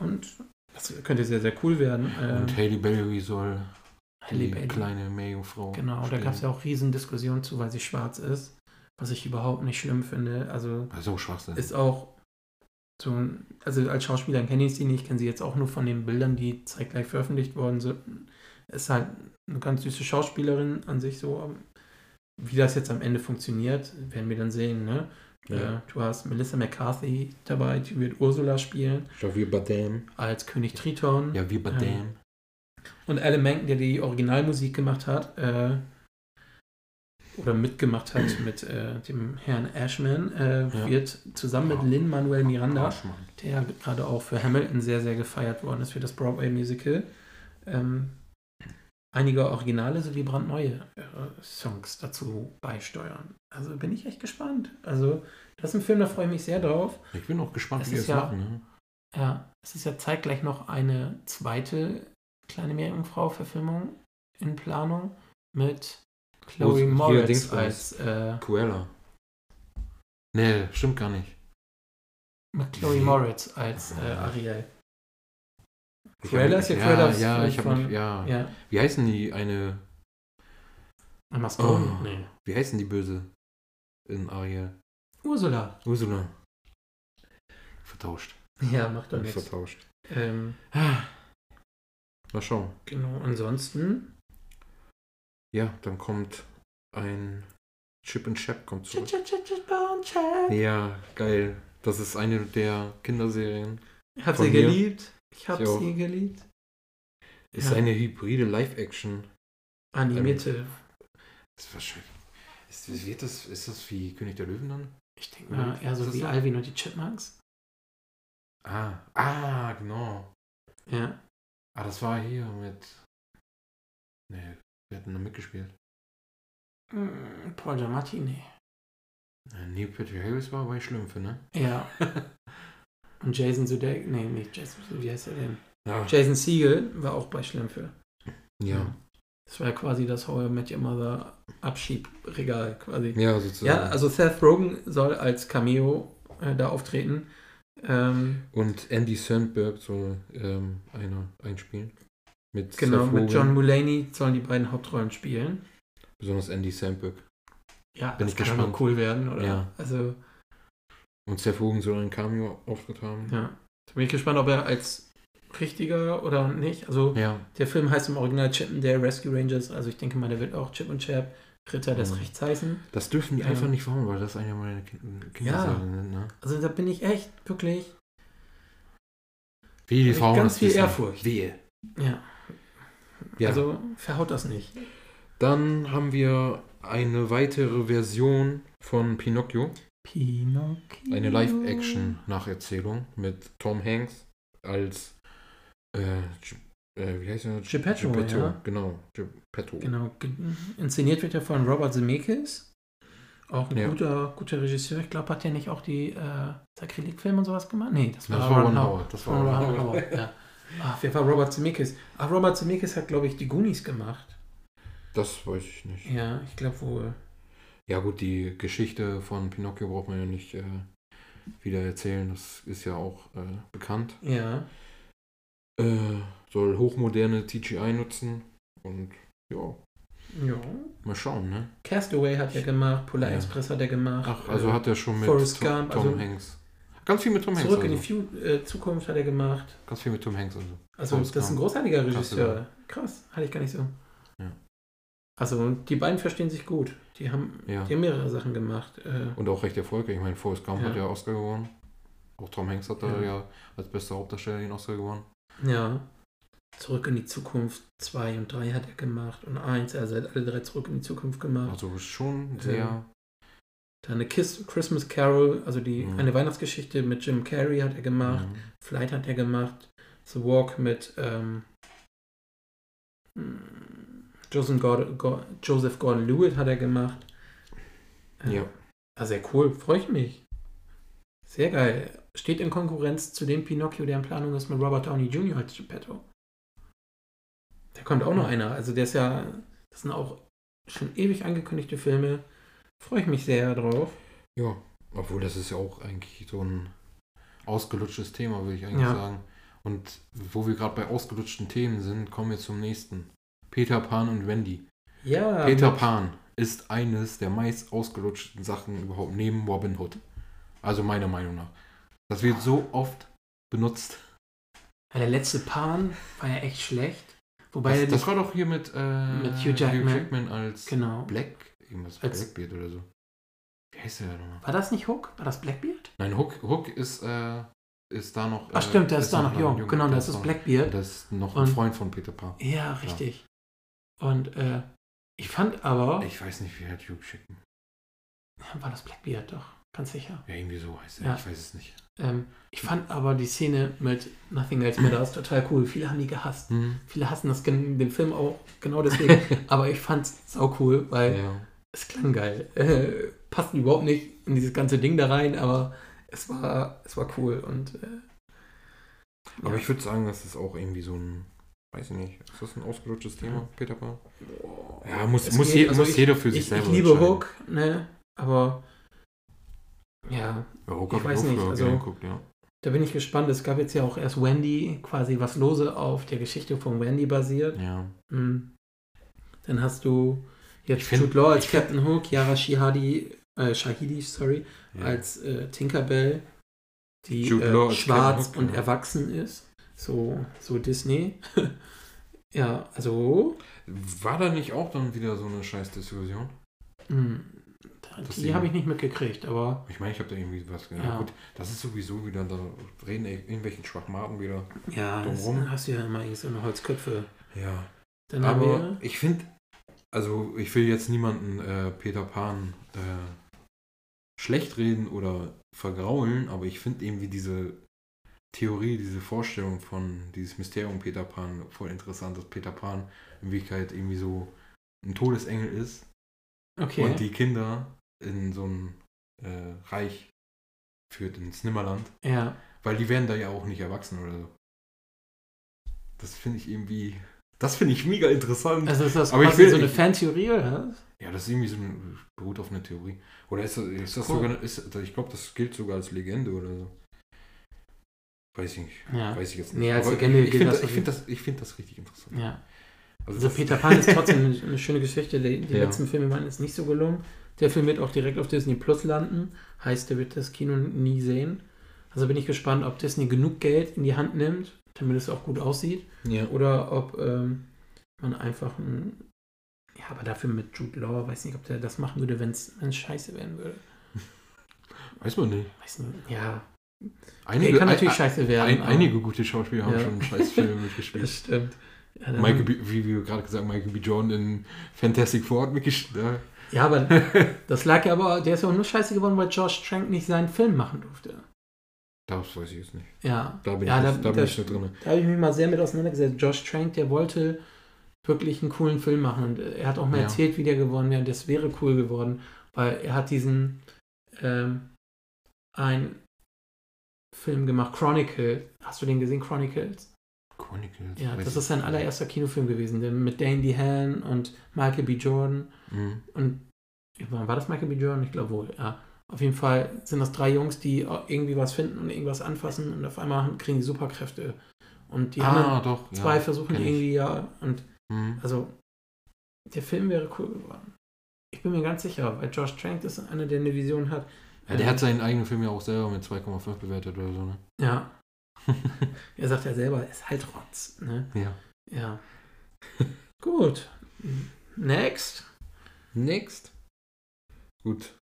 [SPEAKER 1] und das könnte sehr, sehr cool werden.
[SPEAKER 2] Und
[SPEAKER 1] Ähm,
[SPEAKER 2] Hailey Berry soll
[SPEAKER 1] Halle
[SPEAKER 2] die
[SPEAKER 1] Bailey.
[SPEAKER 2] kleine Meerjungfrau
[SPEAKER 1] Genau, da
[SPEAKER 2] spielen.
[SPEAKER 1] gab es ja auch riesen Diskussionen zu, weil sie schwarz ist, was ich überhaupt nicht schlimm finde. Also
[SPEAKER 2] So Schwachsinn.
[SPEAKER 1] ist auch so, ein- also als Schauspielerin kenne ich sie nicht, kenne sie jetzt auch nur von den Bildern, die zeitgleich veröffentlicht worden sind. Ist halt eine ganz süße Schauspielerin an sich so. Wie das jetzt am Ende funktioniert, werden wir dann sehen. Ne?
[SPEAKER 2] Ja.
[SPEAKER 1] Äh, du hast Melissa McCarthy dabei, die wird Ursula spielen,
[SPEAKER 2] Javier Bardem.
[SPEAKER 1] als König Triton.
[SPEAKER 2] Ja, wie Bardem.
[SPEAKER 1] Und Alan Menken, der die Originalmusik gemacht hat, äh, oder mitgemacht hat mit äh, dem Herrn Ashman, äh,
[SPEAKER 2] Ja.
[SPEAKER 1] wird zusammen mit Lin-Manuel Miranda,
[SPEAKER 2] Arschmann.
[SPEAKER 1] der gerade auch für Hamilton sehr, sehr gefeiert worden ist für das Broadway-Musical, ähm, einige originale sowie brandneue äh, Songs dazu beisteuern. Also bin ich echt gespannt. Also das ist ein Film, da freue ich mich sehr drauf.
[SPEAKER 2] Ich bin auch gespannt,
[SPEAKER 1] Es
[SPEAKER 2] wie
[SPEAKER 1] ist
[SPEAKER 2] das
[SPEAKER 1] ja-
[SPEAKER 2] machen. Ne?
[SPEAKER 1] Ja, es ist ja zeitgleich noch eine zweite kleine Meerjungfrau-Verfilmung in Planung mit Chloe
[SPEAKER 2] Wo-
[SPEAKER 1] Moritz als äh,
[SPEAKER 2] Cruella. Nee, stimmt gar nicht.
[SPEAKER 1] mit Chloe? Moritz als äh, Ariel.
[SPEAKER 2] Ich
[SPEAKER 1] Cruella
[SPEAKER 2] hab-
[SPEAKER 1] ist ja
[SPEAKER 2] ja,
[SPEAKER 1] Cruella
[SPEAKER 2] ja, ich habe
[SPEAKER 1] von-
[SPEAKER 2] ja.
[SPEAKER 1] Ja,
[SPEAKER 2] Wie heißen die eine?
[SPEAKER 1] Mascone?
[SPEAKER 2] Oh.
[SPEAKER 1] Nee.
[SPEAKER 2] Wie heißen die Böse in Ariel?
[SPEAKER 1] Ursula.
[SPEAKER 2] Ursula. Vertauscht.
[SPEAKER 1] Ja, macht doch nichts.
[SPEAKER 2] vertauscht.
[SPEAKER 1] Ähm,
[SPEAKER 2] Mal schauen.
[SPEAKER 1] genau, ansonsten.
[SPEAKER 2] Ja, dann kommt ein Chip and Chap kommt zurück.
[SPEAKER 1] Ich
[SPEAKER 2] Ja, geil. Das ist eine der Kinderserien.
[SPEAKER 1] hab
[SPEAKER 2] Von
[SPEAKER 1] sie
[SPEAKER 2] mir.
[SPEAKER 1] geliebt. Ich hab
[SPEAKER 2] Ich
[SPEAKER 1] sie geliebt.
[SPEAKER 2] Ist
[SPEAKER 1] Ja.
[SPEAKER 2] eine hybride Live-Action.
[SPEAKER 1] Animierte.
[SPEAKER 2] Ist wahrscheinlich. Ist, wird das, ist das wie König der Löwen dann?
[SPEAKER 1] Ich denke mal eher so wie
[SPEAKER 2] so?
[SPEAKER 1] Alvin und die Chipmunks.
[SPEAKER 2] Ah, ah, genau.
[SPEAKER 1] Ja.
[SPEAKER 2] Ah, das war hier mit. Nee, wer hat denn da mitgespielt?
[SPEAKER 1] Mm, Paul Giamatti, nee.
[SPEAKER 2] Neil Patrick Harris war bei Schlümpfe, ne?
[SPEAKER 1] Ja. *laughs* Und Jason Sudeikis, nee, nicht Jason, wie heißt er denn?
[SPEAKER 2] Ja.
[SPEAKER 1] Jason Siegel war auch bei Schlümpfe.
[SPEAKER 2] Ja,
[SPEAKER 1] Das war ja quasi das How I Met Your Mother Abschiebregal quasi.
[SPEAKER 2] ja sozusagen.
[SPEAKER 1] Ja, also Seth Rogen soll als Cameo äh, da auftreten. Ähm,
[SPEAKER 2] Und Andy Sandberg soll ähm, einer einspielen. Mit
[SPEAKER 1] genau,
[SPEAKER 2] Seth
[SPEAKER 1] mit. John Mulaney sollen die beiden Hauptrollen spielen.
[SPEAKER 2] Besonders Andy Sandberg.
[SPEAKER 1] Ja,
[SPEAKER 2] Bin
[SPEAKER 1] das
[SPEAKER 2] ich
[SPEAKER 1] kann
[SPEAKER 2] gespannt.
[SPEAKER 1] cool werden, oder?
[SPEAKER 2] Ja.
[SPEAKER 1] Also,
[SPEAKER 2] Und Seth Rogen soll einen Cameo-Auftritt haben.
[SPEAKER 1] ja. Da bin ich gespannt, ob er als richtiger oder nicht. Also,
[SPEAKER 2] Ja.
[SPEAKER 1] der Film heißt im Original Chip and Dale Rescue Rangers. Also, ich denke mal, der wird auch Chip und Chap Ritter des
[SPEAKER 2] Mhm.
[SPEAKER 1] Rechts heißen.
[SPEAKER 2] Das dürfen die
[SPEAKER 1] Ja.
[SPEAKER 2] einfach nicht verhauen, weil das eine meiner kind Kinderserien sind, ne?
[SPEAKER 1] Also, da bin ich echt wirklich.
[SPEAKER 2] Wie die Frauen
[SPEAKER 1] ganz viel. Ehrfurcht.
[SPEAKER 2] Wehe.
[SPEAKER 1] Ja.
[SPEAKER 2] Ja.
[SPEAKER 1] Also, verhaut das nicht.
[SPEAKER 2] Dann haben wir eine weitere Version von Pinocchio.
[SPEAKER 1] Pinocchio.
[SPEAKER 2] Eine Live-Action-Nacherzählung mit Tom Hanks als äh, äh, wie heißt er?
[SPEAKER 1] Geppetto, ja.
[SPEAKER 2] Genau, Geppetto.
[SPEAKER 1] Genau. ge- Inszeniert wird er von Robert Zemeckis. Auch ein
[SPEAKER 2] Ja.
[SPEAKER 1] guter, guter Regisseur. Ich glaube, hat der nicht auch die äh, Sakrileg-Filme und sowas gemacht? Nee, das war,
[SPEAKER 2] Das war Ron
[SPEAKER 1] Howard.
[SPEAKER 2] Das
[SPEAKER 1] Von
[SPEAKER 2] war
[SPEAKER 1] Ron.
[SPEAKER 2] Howard,
[SPEAKER 1] ja. Ach, wer war Robert Zemeckis? Ach, Robert Zemeckis hat, glaube ich, die Goonies gemacht.
[SPEAKER 2] Das weiß ich nicht.
[SPEAKER 1] Ja, ich glaube wohl.
[SPEAKER 2] Ja gut, die Geschichte von Pinocchio braucht man ja nicht äh, wieder erzählen. Das ist ja auch äh, bekannt.
[SPEAKER 1] Ja.
[SPEAKER 2] Äh, soll hochmoderne CGI nutzen. Und ja,
[SPEAKER 1] Ja.
[SPEAKER 2] mal schauen, ne?
[SPEAKER 1] Castaway hat er gemacht, Polar
[SPEAKER 2] Ja.
[SPEAKER 1] Express hat er gemacht.
[SPEAKER 2] Ach, also
[SPEAKER 1] äh,
[SPEAKER 2] hat er schon mit
[SPEAKER 1] Forrest
[SPEAKER 2] Tom,
[SPEAKER 1] Gump,
[SPEAKER 2] Tom
[SPEAKER 1] also-
[SPEAKER 2] Hanks. Ganz viel mit Tom Hanks.
[SPEAKER 1] Zurück in die
[SPEAKER 2] also.
[SPEAKER 1] Fu äh, Zukunft hat er gemacht.
[SPEAKER 2] Ganz viel mit Tom Hanks. Also.
[SPEAKER 1] Also,
[SPEAKER 2] Forrest
[SPEAKER 1] das ist ein großartiger Regisseur. Krass, hatte ich gar nicht so.
[SPEAKER 2] Ja.
[SPEAKER 1] Also, die beiden verstehen sich gut. Die haben,
[SPEAKER 2] Ja.
[SPEAKER 1] die haben mehrere Sachen gemacht. Äh,
[SPEAKER 2] Und auch recht erfolgreich. Ich meine, Forrest Gump
[SPEAKER 1] Ja.
[SPEAKER 2] hat ja Oscar gewonnen. Auch Tom Hanks hat da
[SPEAKER 1] Ja.
[SPEAKER 2] als bester Hauptdarsteller den Oscar gewonnen.
[SPEAKER 1] ja. Zurück in die Zukunft 2 und 3 hat er gemacht und 1. Also, er hat alle drei Zurück in die Zukunft gemacht.
[SPEAKER 2] Also schon sehr.
[SPEAKER 1] Dann eine Kiss, Christmas Carol, also die
[SPEAKER 2] Mhm.
[SPEAKER 1] eine Weihnachtsgeschichte mit Jim Carrey hat er gemacht.
[SPEAKER 2] Mhm.
[SPEAKER 1] Flight hat er gemacht. The Walk mit ähm, Joseph Gordon, Go- Joseph Gordon-Lewitt hat er gemacht. Äh,
[SPEAKER 2] Ja.
[SPEAKER 1] Ah, sehr cool, freue ich mich. Sehr geil. Steht in Konkurrenz zu dem Pinocchio, der in Planung ist mit Robert Downey Jr. als Geppetto. Da kommt auch noch einer. Also der ist ja, das sind auch schon ewig angekündigte Filme. Freue ich mich sehr drauf.
[SPEAKER 2] Ja, obwohl das ist ja auch eigentlich so ein ausgelutschtes Thema, würde ich eigentlich
[SPEAKER 1] Ja.
[SPEAKER 2] sagen. Und wo wir gerade bei ausgelutschten Themen sind, kommen wir zum nächsten. Peter Pan und Wendy.
[SPEAKER 1] Ja.
[SPEAKER 2] Peter Pan ist eines der meist ausgelutschten Sachen überhaupt neben Robin Hood. Also meiner Meinung nach. Das wird so oft benutzt.
[SPEAKER 1] Ja, der letzte Pan war ja echt schlecht. Wobei
[SPEAKER 2] Das, das war doch hier mit, äh,
[SPEAKER 1] Mit Hugh Jackman.
[SPEAKER 2] als
[SPEAKER 1] genau.
[SPEAKER 2] Black, irgendwas
[SPEAKER 1] Als-
[SPEAKER 2] Blackbeard oder so. Wie heißt der nochmal?
[SPEAKER 1] War das nicht Hook? War das Blackbeard?
[SPEAKER 2] Nein, Hook, Hook ist, äh, ist da noch.
[SPEAKER 1] Ach
[SPEAKER 2] äh,
[SPEAKER 1] stimmt, der ist da noch jung.
[SPEAKER 2] jung.
[SPEAKER 1] Genau, das ist
[SPEAKER 2] noch-
[SPEAKER 1] Blackbeard.
[SPEAKER 2] Das ist noch ein
[SPEAKER 1] Und-
[SPEAKER 2] Freund von Peter Pan.
[SPEAKER 1] Ja, richtig. Und äh, ich fand aber,
[SPEAKER 2] Ich weiß nicht, wie er Hugh Jackman.
[SPEAKER 1] war das Blackbeard doch, ganz sicher.
[SPEAKER 2] Ja, irgendwie so heißt er.
[SPEAKER 1] Ja.
[SPEAKER 2] Ich weiß es nicht.
[SPEAKER 1] Ähm, ich fand aber die Szene mit Nothing Else Matters total cool. Viele haben die gehasst.
[SPEAKER 2] Hm.
[SPEAKER 1] Viele hassen das, den Film auch genau deswegen. *laughs* aber ich fand's sau cool, weil
[SPEAKER 2] Ja.
[SPEAKER 1] Es klang geil. Äh, passt überhaupt nicht in dieses ganze Ding da rein, aber es war, es war cool und äh,
[SPEAKER 2] Aber
[SPEAKER 1] ja.
[SPEAKER 2] ich würde sagen, das ist auch irgendwie so ein. Weiß ich nicht. Ist das ein ausgelutschtes Thema. Peter Pan? Ja, muss,
[SPEAKER 1] Es
[SPEAKER 2] muss,
[SPEAKER 1] geht-
[SPEAKER 2] je,
[SPEAKER 1] also
[SPEAKER 2] muss
[SPEAKER 1] ich-
[SPEAKER 2] jeder für sich
[SPEAKER 1] ich,
[SPEAKER 2] selber
[SPEAKER 1] ich liebe. Hook, ne? Aber ja,
[SPEAKER 2] Ja, Hook
[SPEAKER 1] Ich weiß nicht, also-
[SPEAKER 2] geguckt, ja.
[SPEAKER 1] da bin ich gespannt. Es gab jetzt ja auch erst Wendy, quasi was lose auf der Geschichte von Wendy basiert.
[SPEAKER 2] ja.
[SPEAKER 1] Mhm. Dann hast du jetzt
[SPEAKER 2] Ich find-
[SPEAKER 1] Jude Law als Captain Hook, Yara Shahidi, äh, Shahidi, sorry,
[SPEAKER 2] ja.
[SPEAKER 1] als äh, Tinkerbell, die äh, schwarz
[SPEAKER 2] Hook,
[SPEAKER 1] und
[SPEAKER 2] genau.
[SPEAKER 1] erwachsen ist. So, so Disney. *laughs* ja, also
[SPEAKER 2] War da nicht auch dann wieder so eine scheiß Diskussion?
[SPEAKER 1] mh,
[SPEAKER 2] Das
[SPEAKER 1] die habe ich nicht mitgekriegt, aber
[SPEAKER 2] Ich meine, ich habe da irgendwie was ja.
[SPEAKER 1] Ja.
[SPEAKER 2] Gut, das ist sowieso wieder, da reden irgendwelchen Schwachmaten wieder.
[SPEAKER 1] ja,
[SPEAKER 2] Drumrum.
[SPEAKER 1] hast du ja immer irgendwie so eine Holzköpfe.
[SPEAKER 2] Ja.
[SPEAKER 1] Dann haben
[SPEAKER 2] Aber
[SPEAKER 1] wir,
[SPEAKER 2] ich finde, also ich will jetzt niemanden äh, Peter Pan äh, schlecht reden oder vergraulen, aber ich finde irgendwie diese Theorie, diese Vorstellung von dieses Mysterium Peter Pan voll interessant, dass Peter Pan in Wirklichkeit irgendwie so ein Todesengel ist.
[SPEAKER 1] Okay,
[SPEAKER 2] und die Kinder in so ein äh, Reich führt, ins Nimmerland,
[SPEAKER 1] ja,
[SPEAKER 2] weil die werden da ja auch nicht erwachsen oder so. Das finde ich irgendwie, das finde ich mega interessant.
[SPEAKER 1] also ist das
[SPEAKER 2] Aber ich
[SPEAKER 1] quasi
[SPEAKER 2] will-
[SPEAKER 1] so eine Fantheorie oder?
[SPEAKER 2] Ja, das ist irgendwie so ein, beruht auf einer Theorie. Oder ist das, ist das
[SPEAKER 1] Cool.
[SPEAKER 2] sogar, ist, ich glaube, das gilt sogar als Legende oder so. Weiß ich nicht.
[SPEAKER 1] Ja,
[SPEAKER 2] Weiß ich jetzt nicht.
[SPEAKER 1] Nee, als
[SPEAKER 2] Aber
[SPEAKER 1] Legende
[SPEAKER 2] ich, ich
[SPEAKER 1] gilt
[SPEAKER 2] finde
[SPEAKER 1] das
[SPEAKER 2] ich
[SPEAKER 1] auf
[SPEAKER 2] find das, ich find das richtig interessant.
[SPEAKER 1] ja.
[SPEAKER 2] Also,
[SPEAKER 1] Also Peter *laughs* Pan ist trotzdem eine, eine schöne Geschichte. Die, die
[SPEAKER 2] Ja.
[SPEAKER 1] letzten Filme waren jetzt nicht so gelungen. Der Film wird auch direkt auf Disney Plus landen. Heißt, der wird das Kino nie sehen. Also bin ich gespannt, ob Disney genug Geld in die Hand nimmt, damit es auch gut aussieht.
[SPEAKER 2] Ja.
[SPEAKER 1] Oder ob ähm, man einfach ein. Ja, aber dafür mit Jude Law, weiß nicht, ob der das machen würde, wenn es scheiße werden würde. *laughs*
[SPEAKER 2] Weiß man nicht.
[SPEAKER 1] Weiß nicht. Ja,
[SPEAKER 2] Einige,
[SPEAKER 1] der kann natürlich
[SPEAKER 2] ein,
[SPEAKER 1] scheiße werden.
[SPEAKER 2] ein, einige gute Schauspieler haben
[SPEAKER 1] Ja.
[SPEAKER 2] schon scheiß Filme *laughs* mitgespielt.
[SPEAKER 1] Das stimmt. Ja,
[SPEAKER 2] Michael B, wie wir gerade gesagt haben, Michael B. Jordan in Fantastic Four hat mitgespielt. Ja.
[SPEAKER 1] ja, aber *laughs* das lag ja aber, der ist ja auch nur scheiße geworden, weil Josh Trank nicht seinen Film machen durfte.
[SPEAKER 2] Das weiß ich jetzt nicht.
[SPEAKER 1] Ja,
[SPEAKER 2] Da bin
[SPEAKER 1] Ja,
[SPEAKER 2] ich,
[SPEAKER 1] da-
[SPEAKER 2] nicht- da bin
[SPEAKER 1] da-
[SPEAKER 2] ich nicht drin.
[SPEAKER 1] Da habe ich mich mal sehr mit auseinandergesetzt. Josh Trank, der wollte wirklich einen coolen Film machen. Und er hat auch mal
[SPEAKER 2] Ja.
[SPEAKER 1] erzählt, wie der geworden wäre. Und das wäre cool geworden, weil er hat diesen ähm, ein Film gemacht, Chronicle. Hast du den gesehen, Chronicles?
[SPEAKER 2] Chronicles.
[SPEAKER 1] Ja, das ist sein allererster Kinofilm gewesen. Der mit Dane DeHaan und Michael B. Jordan.
[SPEAKER 2] Mhm.
[SPEAKER 1] Und war das Michael B. Jordan? Ich glaube wohl, ja. Auf jeden Fall sind das drei Jungs, die irgendwie was finden und irgendwas anfassen und auf einmal kriegen die Superkräfte. Und die anderen
[SPEAKER 2] ah, doch. ja,
[SPEAKER 1] zwei versuchen
[SPEAKER 2] kenn ich.
[SPEAKER 1] irgendwie ja und
[SPEAKER 2] Mhm.
[SPEAKER 1] also der Film wäre cool geworden. Ich bin mir ganz sicher, weil Josh Trank ist einer, der eine Vision hat.
[SPEAKER 2] Ja, der hat seinen eigenen Film ja auch selber mit 2,5 bewertet oder so, ne?
[SPEAKER 1] Ja. *laughs* er sagt ja selber, er ist halt Rotz. Ne?
[SPEAKER 2] Ja.
[SPEAKER 1] Ja. Gut. Next.
[SPEAKER 2] Next. Gut.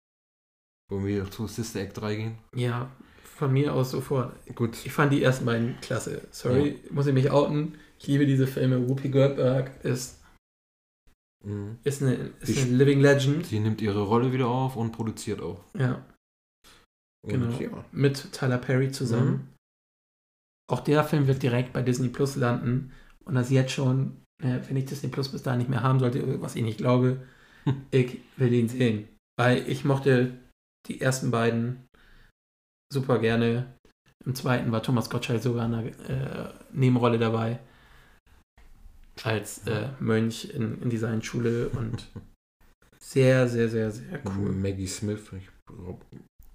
[SPEAKER 2] Wollen wir zu Sister Act 3 gehen?
[SPEAKER 1] Ja, von mir aus sofort.
[SPEAKER 2] Gut.
[SPEAKER 1] Ich fand die ersten beiden klasse. Sorry, muss ich mich outen. Ich liebe diese Filme. Whoopi Goldberg ist,
[SPEAKER 2] Mhm.
[SPEAKER 1] ist, eine, ist
[SPEAKER 2] Die
[SPEAKER 1] eine Living Legend.
[SPEAKER 2] Sie nimmt ihre Rolle wieder auf und produziert auch.
[SPEAKER 1] Ja,
[SPEAKER 2] Und
[SPEAKER 1] genau.
[SPEAKER 2] ja.
[SPEAKER 1] Mit Tyler Perry zusammen.
[SPEAKER 2] Mhm.
[SPEAKER 1] Auch der Film wird direkt bei Disney Plus landen. Und das jetzt schon, äh, wenn ich Disney Plus bis dahin nicht mehr haben sollte, was ich nicht glaube,
[SPEAKER 2] Hm.
[SPEAKER 1] ich will ihn sehen. Weil ich mochte die ersten beiden super gerne. Im zweiten war Thomas Gottschalk sogar in einer äh, Nebenrolle dabei. Als äh, Mönch in, in dieser einen Schule und *laughs* sehr, sehr, sehr, sehr cool.
[SPEAKER 2] Maggie Smith. Ich, ob,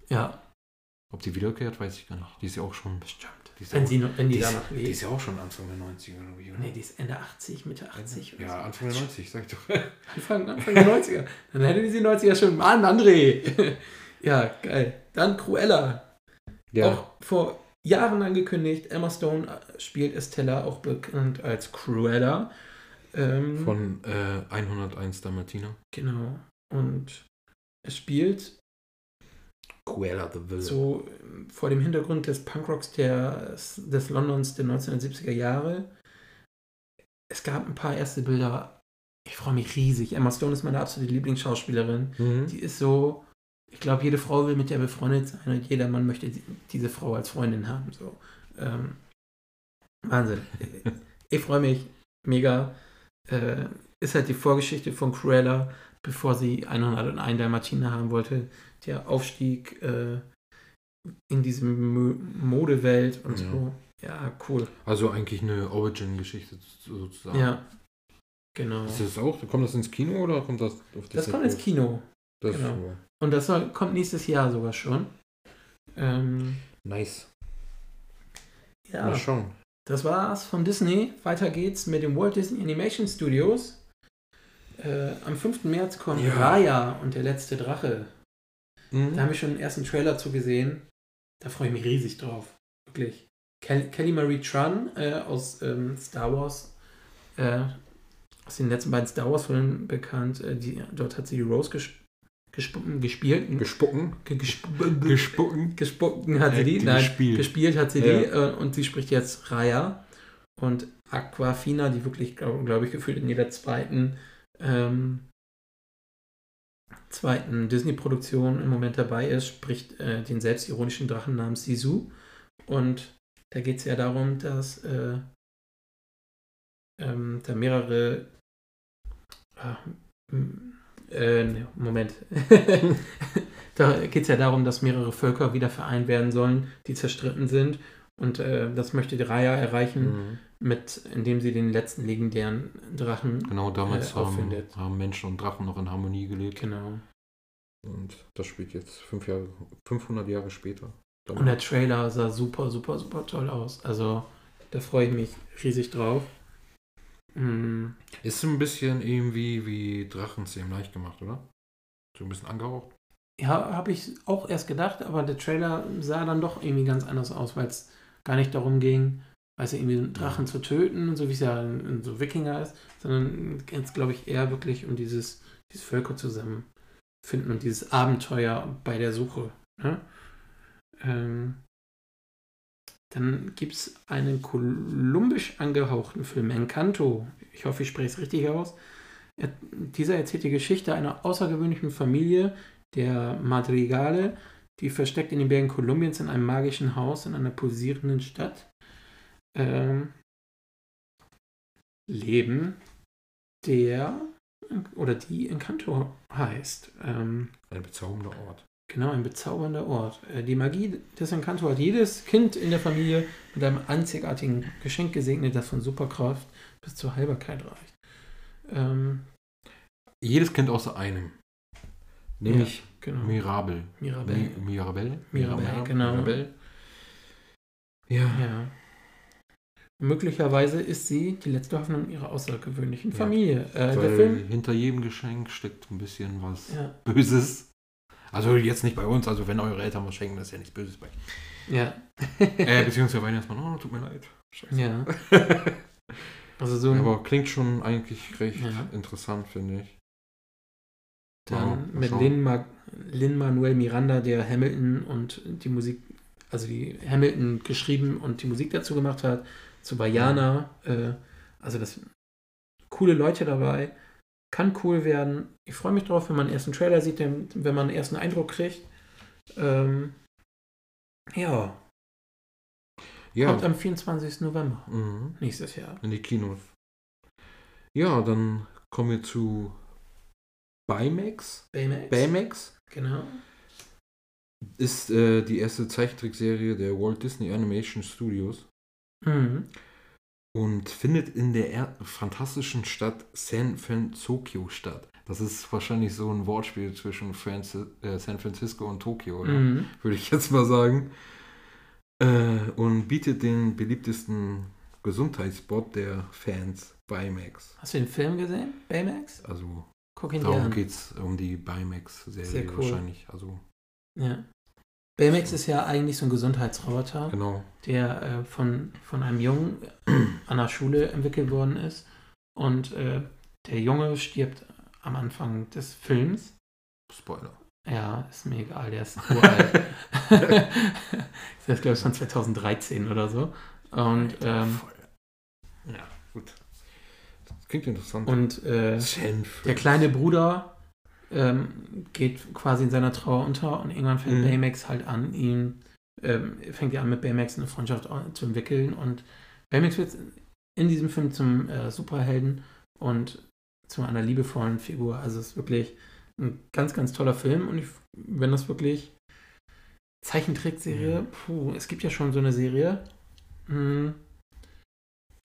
[SPEAKER 1] Ja,
[SPEAKER 2] ob die wiederkehrt, weiß ich gar nicht. Die ist ja auch schon.
[SPEAKER 1] bestimmt.
[SPEAKER 2] Die ist,
[SPEAKER 1] Wenn,
[SPEAKER 2] ja auch,
[SPEAKER 1] sie noch, wenn die,
[SPEAKER 2] die, ist, die
[SPEAKER 1] lebt.
[SPEAKER 2] ist ja auch schon Anfang der 90er, glaube ich, oder?
[SPEAKER 1] Nee, die ist Ende 80, Mitte 80. oder
[SPEAKER 2] Ja,
[SPEAKER 1] so.
[SPEAKER 2] Anfang der 90, sag ich doch.
[SPEAKER 1] Anfang, Anfang der 90er. *laughs* Dann hätte die 90er schon. Mann, André! *laughs* ja, geil. Dann Cruella. Auch vor Jahren angekündigt. Emma Stone äh, spielt Estella, auch bekannt als Cruella. Ähm,
[SPEAKER 2] Von äh, 101 Dalmatiner.
[SPEAKER 1] Genau. Und es spielt
[SPEAKER 2] Cruella the Villain.
[SPEAKER 1] so ähm, vor dem Hintergrund des Punkrocks der, des Londons der 1970er Jahre. Es gab ein paar erste Bilder. Ich freue mich riesig. Emma Stone ist meine absolute Lieblingsschauspielerin.
[SPEAKER 2] Mhm.
[SPEAKER 1] Die ist so, ich glaube, jede Frau will mit der befreundet sein und jeder Mann möchte die- diese Frau als Freundin haben. So. Ähm, Wahnsinn. *laughs* ich freue mich mega. Äh, ist halt die Vorgeschichte von Cruella, bevor sie 101 Dalmatiner haben wollte. Der Aufstieg äh, in diese Mo Modewelt und
[SPEAKER 2] Ja.
[SPEAKER 1] so. Ja, cool.
[SPEAKER 2] Also eigentlich eine Origin-Geschichte sozusagen.
[SPEAKER 1] Ja, genau.
[SPEAKER 2] Ist das auch? Kommt das ins Kino oder kommt das auf
[SPEAKER 1] Das
[SPEAKER 2] Disney
[SPEAKER 1] kommt ins? Kino.
[SPEAKER 2] Das
[SPEAKER 1] genau. Und das soll, kommt nächstes Jahr sogar schon. Ähm,
[SPEAKER 2] Nice.
[SPEAKER 1] ja.
[SPEAKER 2] Mal schauen.
[SPEAKER 1] Das war's von Disney. Weiter geht's mit den Walt Disney Animation Studios. Äh, am 5. März kommt
[SPEAKER 2] Ja.
[SPEAKER 1] Raya und der letzte Drache.
[SPEAKER 2] Mhm.
[SPEAKER 1] Da haben wir schon den ersten Trailer zu gesehen. Da freue ich mich riesig drauf. Wirklich. Kel Kelly Marie Tran äh, aus ähm, Star Wars, äh, aus den letzten beiden Star Wars-Filmen bekannt. Äh, die, dort hat sie die Rose ges gesp gespielt.
[SPEAKER 2] Gespucken.
[SPEAKER 1] Ge gesp
[SPEAKER 2] Gespucken.
[SPEAKER 1] gespucken hat sie
[SPEAKER 2] Äh,
[SPEAKER 1] die. Nein,
[SPEAKER 2] gespielt.
[SPEAKER 1] gespielt hat sie
[SPEAKER 2] Ja.
[SPEAKER 1] die äh, und sie spricht jetzt Raya und Aquafina, die wirklich, glaube glaub ich, gefühlt in jeder zweiten ähm, zweiten Disney-Produktion im Moment dabei ist, spricht äh, den selbstironischen Drachen namens Sisu und da geht es ja darum, dass äh, ähm, da mehrere m- äh, Moment. *laughs* da geht es ja darum, dass mehrere Völker wieder vereint werden sollen, die zerstritten sind. Und äh, das möchte die Raya erreichen,
[SPEAKER 2] Mhm.
[SPEAKER 1] mit, indem sie den letzten legendären Drachen.
[SPEAKER 2] Genau, damals
[SPEAKER 1] Äh,
[SPEAKER 2] haben, haben Menschen und Drachen noch in Harmonie gelebt.
[SPEAKER 1] Genau.
[SPEAKER 2] Und das spielt jetzt fünf Jahre, 500 Jahre später.
[SPEAKER 1] Und der Trailer sah super, super, super toll aus. Also da freue ich mich riesig drauf. Mm,
[SPEAKER 2] Ist ein bisschen irgendwie wie Drachenzähmen leicht gemacht, oder? So ein bisschen angehaucht.
[SPEAKER 1] Ja, habe ich auch erst gedacht, aber der Trailer sah dann doch irgendwie ganz anders aus, weil es gar nicht darum ging, weißt du, irgendwie einen Drachen zu töten, so wie es ja in, in so Wikinger ist, sondern jetzt glaube ich eher wirklich um dieses, dieses Völker zusammenfinden und dieses Abenteuer bei der Suche. Ne? Ähm, dann gibt es einen kolumbisch angehauchten Film, Encanto. Ich hoffe, ich spreche es richtig aus. Er, dieser erzählt die Geschichte einer außergewöhnlichen Familie, der Madrigale, die versteckt in den Bergen Kolumbiens in einem magischen Haus in einer pulsierenden Stadt ähm, leben, der oder die Encanto heißt. Ähm,
[SPEAKER 2] Ein bezaubernder Ort.
[SPEAKER 1] Genau, ein bezaubernder Ort. Äh, Die Magie des Encanto hat jedes Kind in der Familie mit einem einzigartigen Geschenk gesegnet, das von Superkraft bis zur Heilbarkeit reicht. Ähm,
[SPEAKER 2] Jedes Kind außer einem. Nämlich
[SPEAKER 1] genau.
[SPEAKER 2] Mirabel.
[SPEAKER 1] Mirabelle.
[SPEAKER 2] Mi- Mirabelle?
[SPEAKER 1] Mirabelle, genau.
[SPEAKER 2] Mirabelle. Ja.
[SPEAKER 1] Ja. Möglicherweise ist sie die letzte Hoffnung ihrer außergewöhnlichen
[SPEAKER 2] Ja.
[SPEAKER 1] Familie. Äh, der Film.
[SPEAKER 2] hinter jedem Geschenk steckt ein bisschen was
[SPEAKER 1] Ja,
[SPEAKER 2] Böses. Also jetzt nicht bei uns, also wenn eure Eltern was schenken, das ist ja nichts Böses bei.
[SPEAKER 1] Ja.
[SPEAKER 2] äh, beziehungsweise Weihnachtsmann, oh, tut mir leid. Scheiße.
[SPEAKER 1] Ja. *laughs* Also so
[SPEAKER 2] Aber klingt schon eigentlich recht
[SPEAKER 1] Ja.
[SPEAKER 2] interessant, finde ich.
[SPEAKER 1] dann
[SPEAKER 2] mal
[SPEAKER 1] mit
[SPEAKER 2] schauen.
[SPEAKER 1] Lin, Miranda, der Hamilton und die Musik, also die Hamilton geschrieben und die Musik dazu gemacht hat, zu Bayana. Äh, also das coole Leute dabei. Kann cool werden. Ich freue mich drauf, wenn man einen ersten Trailer sieht, wenn man einen ersten Eindruck kriegt. Ähm, ja,
[SPEAKER 2] Ja,
[SPEAKER 1] kommt am 24. November
[SPEAKER 2] mhm.
[SPEAKER 1] nächstes Jahr.
[SPEAKER 2] in die Kinos. Ja, dann kommen wir zu Baymax.
[SPEAKER 1] Baymax.
[SPEAKER 2] Baymax
[SPEAKER 1] Genau.
[SPEAKER 2] ist äh, die erste Zeichentrickserie der Walt Disney Animation Studios
[SPEAKER 1] Mhm.
[SPEAKER 2] Und findet in der er fantastischen Stadt San Francisco statt. Das ist wahrscheinlich so ein Wortspiel zwischen Franci äh, San Francisco und Tokio, oder?
[SPEAKER 1] Mhm.
[SPEAKER 2] würde ich jetzt mal sagen. Äh, und bietet den beliebtesten Gesundheitsspot der Fans Baymax.
[SPEAKER 1] Hast du den Film gesehen? Baymax?
[SPEAKER 2] Also
[SPEAKER 1] Guck ihn
[SPEAKER 2] darum geht es um die Baymax-Serie
[SPEAKER 1] Sehr cool.
[SPEAKER 2] wahrscheinlich. Also
[SPEAKER 1] Ja. Baymax ist ja eigentlich so ein Gesundheitsroboter,
[SPEAKER 2] genau.
[SPEAKER 1] der äh, von, von einem Jungen an der Schule entwickelt worden ist. Und äh, der Junge stirbt am Anfang des Films.
[SPEAKER 2] Spoiler.
[SPEAKER 1] Ja, ist mir egal, der ist uralt. *laughs* *laughs* das ist, glaube ich, von 2013 oder so. Und, ähm.
[SPEAKER 2] Ja, gut. Das klingt interessant.
[SPEAKER 1] und äh, der kleine Bruder ähm, geht quasi in seiner Trauer unter und irgendwann fängt
[SPEAKER 2] Mhm.
[SPEAKER 1] Baymax halt an, ihn, ähm, fängt er an mit Baymax eine Freundschaft zu entwickeln und Baymax wird in diesem Film zum äh, Superhelden und zu einer liebevollen Figur. Also es ist wirklich ein ganz, ganz toller Film und ich, wenn das wirklich Zeichentrickserie,
[SPEAKER 2] Mhm.
[SPEAKER 1] puh, es gibt ja schon so eine Serie. Hm.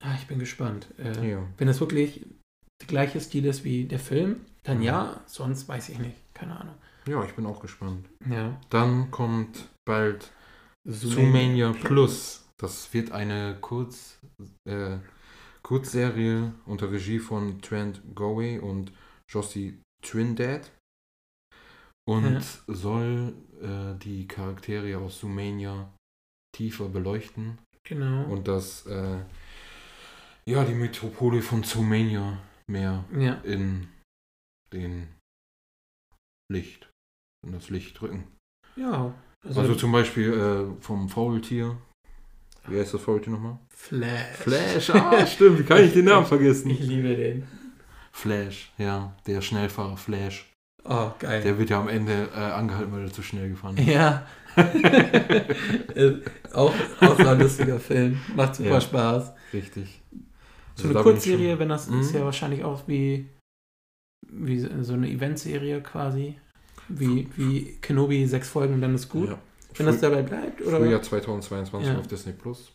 [SPEAKER 1] Ah, ich bin gespannt. Äh,
[SPEAKER 2] Ja.
[SPEAKER 1] wenn das wirklich gleiche Stil ist wie der Film, dann
[SPEAKER 2] Mhm.
[SPEAKER 1] ja, sonst weiß ich nicht. Keine Ahnung.
[SPEAKER 2] ja, ich bin auch gespannt.
[SPEAKER 1] Ja.
[SPEAKER 2] Dann kommt bald
[SPEAKER 1] Zoomania
[SPEAKER 2] Zoomania Plus. Das wird eine Kurz, äh, Kurzserie unter Regie von Trent Goway und Josie Trindad und
[SPEAKER 1] Ja.
[SPEAKER 2] soll äh, die Charaktere aus Zoomania tiefer beleuchten
[SPEAKER 1] Genau.
[SPEAKER 2] und das äh, ja die Metropole von Zoomania mehr
[SPEAKER 1] ja.
[SPEAKER 2] in den Licht in das Licht rücken.
[SPEAKER 1] Ja. Also,
[SPEAKER 2] Also zum Beispiel äh, vom Faultier. Wie heißt das Faultier nochmal?
[SPEAKER 1] Flash.
[SPEAKER 2] Flash, ah, stimmt, wie kann ich den Namen *laughs* vergessen?
[SPEAKER 1] Ich liebe den.
[SPEAKER 2] Flash, ja, der Schnellfahrer Flash.
[SPEAKER 1] Oh, geil.
[SPEAKER 2] Der wird ja am Ende äh, angehalten, weil er zu schnell gefahren ist.
[SPEAKER 1] ja. *laughs* Äh, auch, auch so ein lustiger Film. Macht super
[SPEAKER 2] Ja.
[SPEAKER 1] Spaß.
[SPEAKER 2] Richtig.
[SPEAKER 1] So
[SPEAKER 2] Also
[SPEAKER 1] eine
[SPEAKER 2] bin ich
[SPEAKER 1] Kurzserie, wenn das
[SPEAKER 2] Mhm.
[SPEAKER 1] ist ja wahrscheinlich auch wie, wie so eine Eventserie quasi. Wie, wie Kenobi sechs Folgen und dann ist gut.
[SPEAKER 2] Ja.
[SPEAKER 1] Wenn das
[SPEAKER 2] Früh-
[SPEAKER 1] dabei bleibt, oder?
[SPEAKER 2] Frühjahr 2022
[SPEAKER 1] Ja.
[SPEAKER 2] auf Disney Plus.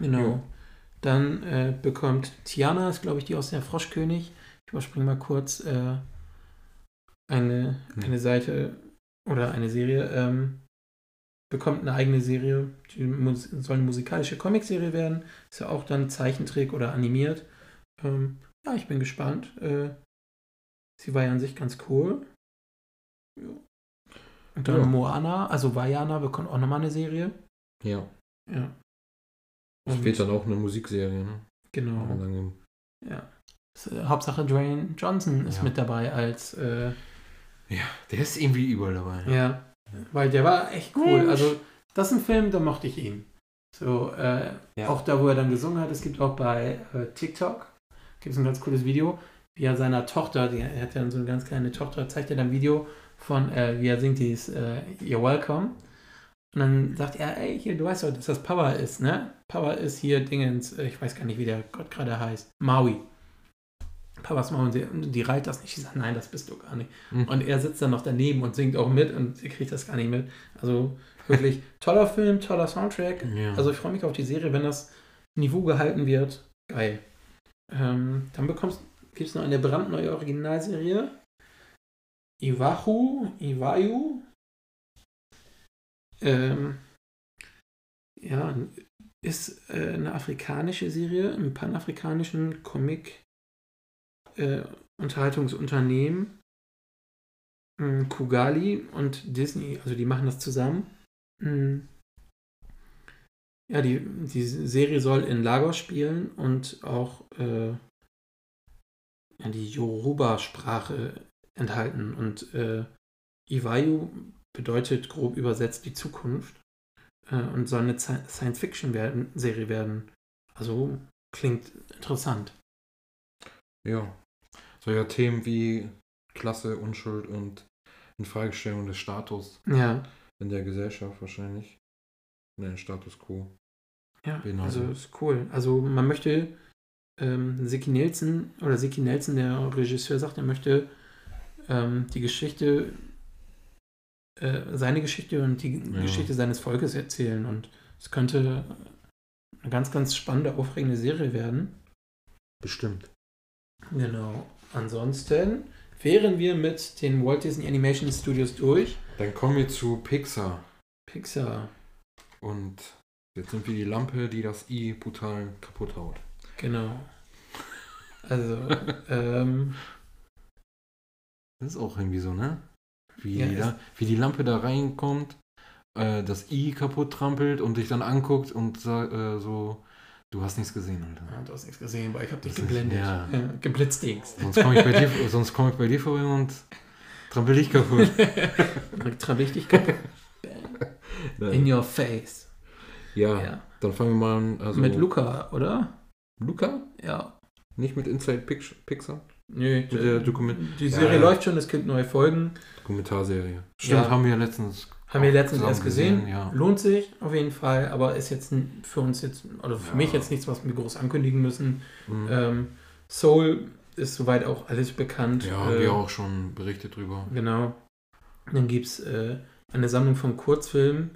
[SPEAKER 1] Genau.
[SPEAKER 2] Jo.
[SPEAKER 1] Dann äh, bekommt Tiana, ist glaube ich die aus der Froschkönig. Ich überspringe mal kurz äh, eine,
[SPEAKER 2] Hm.
[SPEAKER 1] eine Seite oder eine Serie. Ähm, bekommt eine eigene Serie. Die soll eine musikalische Comicserie werden. Ist ja auch dann Zeichentrick oder animiert. Ähm, ja, ich bin gespannt. Äh, sie war ja an sich ganz cool. Ja. Und dann
[SPEAKER 2] Ja.
[SPEAKER 1] Moana, also Vajana bekommt auch nochmal eine Serie.
[SPEAKER 2] Ja.
[SPEAKER 1] Ja. Und-
[SPEAKER 2] wird dann auch eine Musikserie, ne?
[SPEAKER 1] Genau.
[SPEAKER 2] Dann-
[SPEAKER 1] Ja. Hauptsache Dwayne Johnson ist
[SPEAKER 2] Ja.
[SPEAKER 1] mit dabei als äh,
[SPEAKER 2] Ja, der ist irgendwie überall dabei.
[SPEAKER 1] ja, weil der war echt cool.
[SPEAKER 2] Mensch.
[SPEAKER 1] Also das ist ein Film, da mochte ich ihn. So äh,
[SPEAKER 2] Ja.
[SPEAKER 1] auch da, wo er dann gesungen hat. Es gibt auch bei äh, TikTok gibt es ein ganz cooles Video, wie er seiner Tochter, die, er hat ja so eine ganz kleine Tochter, zeigt er dann ein Video von, äh, wie er singt dieses äh, You're Welcome. Und dann sagt er, ey, hier, du weißt doch, dass das Power ist, ne? Power ist hier Dingens, äh, ich weiß gar nicht, wie der Gott gerade heißt. Maui. Papas Maui. Und sie- und die reiht das nicht. Sie sagt, nein, das bist du gar nicht.
[SPEAKER 2] Mhm.
[SPEAKER 1] Und er sitzt dann noch daneben und singt auch mit und sie kriegt das gar nicht mit. Also wirklich toller Film, toller Soundtrack.
[SPEAKER 2] Ja.
[SPEAKER 1] Also ich freue mich auf die Serie, wenn das Niveau gehalten wird. Geil. Ähm, dann bekommst gibt es noch eine brandneue Originalserie. Iwahu, Iwayu. Ähm, ja, ist äh, eine afrikanische Serie im panafrikanischen Comic äh, Unterhaltungsunternehmen. mh, Kugali und Disney, also die machen das zusammen. Mh, ja, die, die Serie soll in Lagos spielen und auch äh, ja, die Yoruba-Sprache enthalten. Und äh, Iwayu bedeutet grob übersetzt die Zukunft äh, und soll eine Science-Fiction-Serie werden. Also klingt interessant.
[SPEAKER 2] Ja. So ja Themen wie Klasse, Unschuld und Infragestellung des Status
[SPEAKER 1] Ja,
[SPEAKER 2] in der Gesellschaft wahrscheinlich. Ne, Status quo.
[SPEAKER 1] ja also ist cool. Also man möchte, ähm, Siki Nelson, oder Siki Nelson, der Regisseur, sagt, er möchte ähm, die Geschichte, äh, seine Geschichte und die
[SPEAKER 2] Ja.
[SPEAKER 1] Geschichte seines Volkes erzählen. Und es könnte eine ganz, ganz spannende, aufregende Serie werden.
[SPEAKER 2] Bestimmt.
[SPEAKER 1] Genau. Ansonsten wären wir mit den Walt Disney Animation Studios durch.
[SPEAKER 2] Dann kommen wir zu Pixar.
[SPEAKER 1] Pixar,
[SPEAKER 2] Und jetzt sind wir die Lampe, die das I brutal kaputt haut.
[SPEAKER 1] genau. Also, *laughs* ähm,
[SPEAKER 2] Das ist auch irgendwie so, ne? Wie,
[SPEAKER 1] Ja,
[SPEAKER 2] die, da, wie die Lampe da reinkommt, äh, das I kaputt trampelt und dich dann anguckt und äh, so, du hast nichts gesehen, Alter.
[SPEAKER 1] ja, du hast nichts gesehen, weil ich habe dich geblendet.
[SPEAKER 2] ja. *laughs*
[SPEAKER 1] Ja, geblitzdings.
[SPEAKER 2] Sonst komme ich, bei dir- sonst komm ich bei dir vorbei und trampel dich kaputt. *laughs*
[SPEAKER 1] Trampel ich dich kaputt. In your face.
[SPEAKER 2] ja,
[SPEAKER 1] Ja.
[SPEAKER 2] dann fangen wir mal an. Also,
[SPEAKER 1] Mit Luca, oder?
[SPEAKER 2] Luca?
[SPEAKER 1] Ja.
[SPEAKER 2] Nicht mit Inside Pix- Pixar?
[SPEAKER 1] Nö,
[SPEAKER 2] Mit der Dokument-
[SPEAKER 1] die Serie
[SPEAKER 2] Ja.
[SPEAKER 1] läuft schon, es gibt neue Folgen.
[SPEAKER 2] Dokumentarserie. Stimmt,
[SPEAKER 1] Ja.
[SPEAKER 2] haben wir letztens.
[SPEAKER 1] Haben wir letztens erst gesehen.
[SPEAKER 2] Ja.
[SPEAKER 1] Lohnt sich auf jeden Fall, aber ist jetzt für uns jetzt, oder für
[SPEAKER 2] Ja.
[SPEAKER 1] mich jetzt nichts, was wir groß ankündigen müssen.
[SPEAKER 2] Mhm.
[SPEAKER 1] Ähm, Soul ist soweit auch alles bekannt.
[SPEAKER 2] ja, haben
[SPEAKER 1] Äh,
[SPEAKER 2] wir auch schon berichtet drüber.
[SPEAKER 1] Genau. Dann gibt es äh, eine Sammlung von Kurzfilmen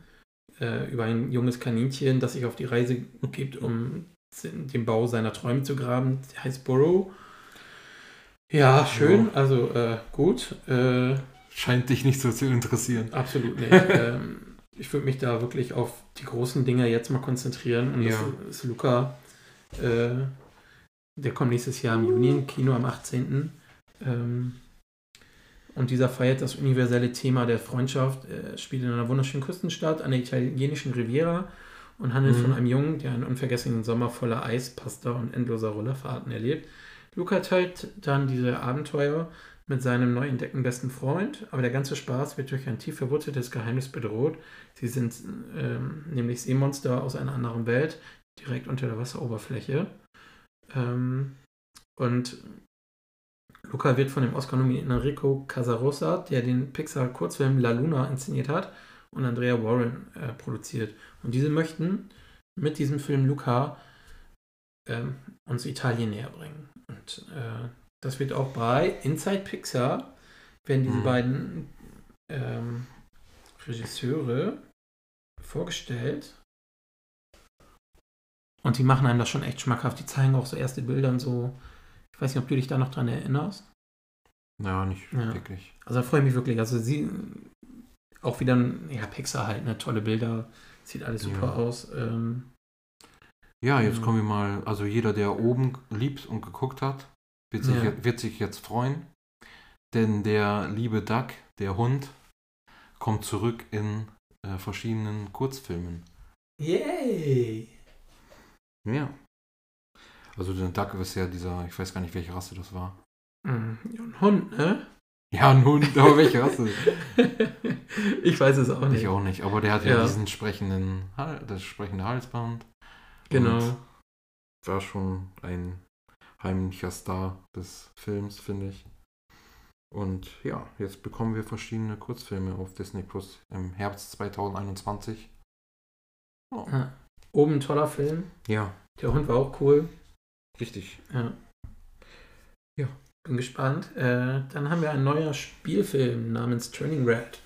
[SPEAKER 1] äh, über ein junges Kaninchen, das sich auf die Reise gibt, um den Bau seiner Träume zu graben. Der heißt Burrow. Ja, schön. Also äh, gut.
[SPEAKER 2] Scheint dich nicht so zu interessieren.
[SPEAKER 1] absolut nicht. *laughs* ähm, ich würde mich da wirklich auf die großen Dinger jetzt mal konzentrieren. Und
[SPEAKER 2] Ja.
[SPEAKER 1] das ist Luca. Äh, der kommt nächstes Jahr im Juni im Kino am 18. Ähm, und dieser feiert das universelle Thema der Freundschaft, äh, spielt in einer wunderschönen Küstenstadt an der italienischen Riviera und handelt
[SPEAKER 2] Mhm.
[SPEAKER 1] von einem Jungen, der einen unvergessenen Sommer voller Eis, Pasta und endloser Rollerfahrten erlebt. Luca teilt dann diese Abenteuer mit seinem neu entdeckten besten Freund, aber der ganze Spaß wird durch ein tief verwurzeltes Geheimnis bedroht. Sie sind ähm, nämlich Seemonster aus einer anderen Welt, direkt unter der Wasseroberfläche. Ähm, und Luca wird von dem Oscar-nominierten Enrico Casarosa, der den Pixar-Kurzfilm La Luna inszeniert hat, und Andrea Warren äh, produziert. Und diese möchten mit diesem Film Luca ähm, uns Italien näher bringen. Und äh, das wird auch bei Inside Pixar, werden diese
[SPEAKER 2] Mhm.
[SPEAKER 1] beiden ähm, Regisseure vorgestellt. Und die machen einem das schon echt schmackhaft. Die zeigen auch so erste Bilder und so. Ich weiß nicht, ob du dich da noch dran erinnerst.
[SPEAKER 2] Ja, nicht
[SPEAKER 1] Ja.
[SPEAKER 2] wirklich.
[SPEAKER 1] Also da freue ich mich wirklich. Also sie auch wieder ja, Pixar halt, ne, tolle Bilder. Sieht alles super
[SPEAKER 2] Ja.
[SPEAKER 1] aus. Ähm,
[SPEAKER 2] Ja, jetzt
[SPEAKER 1] Ja.
[SPEAKER 2] kommen wir mal. Also jeder, der oben liebt und geguckt hat, wird sich,
[SPEAKER 1] Ja.
[SPEAKER 2] jetzt, wird sich jetzt freuen. Denn der liebe Duck, der Hund, kommt zurück in äh, verschiedenen Kurzfilmen.
[SPEAKER 1] yay!
[SPEAKER 2] Ja. Also der Duck ist ja dieser, ich weiß gar nicht, welche Rasse das war.
[SPEAKER 1] Mhm. Ja, ein Hund, ne?
[SPEAKER 2] Ja, ein Hund, *laughs* aber welche Rasse?
[SPEAKER 1] ich weiß es auch nicht.
[SPEAKER 2] Ich auch nicht, aber der hat ja,
[SPEAKER 1] Ja.
[SPEAKER 2] diesen sprechenden, das sprechende Halsband.
[SPEAKER 1] Genau.
[SPEAKER 2] War schon ein heimlicher Star des Films, finde ich. Und ja, jetzt bekommen wir verschiedene Kurzfilme auf Disney Plus im Herbst 2021.
[SPEAKER 1] Ja. Oben ein toller Film.
[SPEAKER 2] Ja,
[SPEAKER 1] Der Hund war auch cool.
[SPEAKER 2] richtig.
[SPEAKER 1] Ja.
[SPEAKER 2] Ja.
[SPEAKER 1] Bin gespannt. Äh, dann haben wir ein neuer Spielfilm namens Turning Red.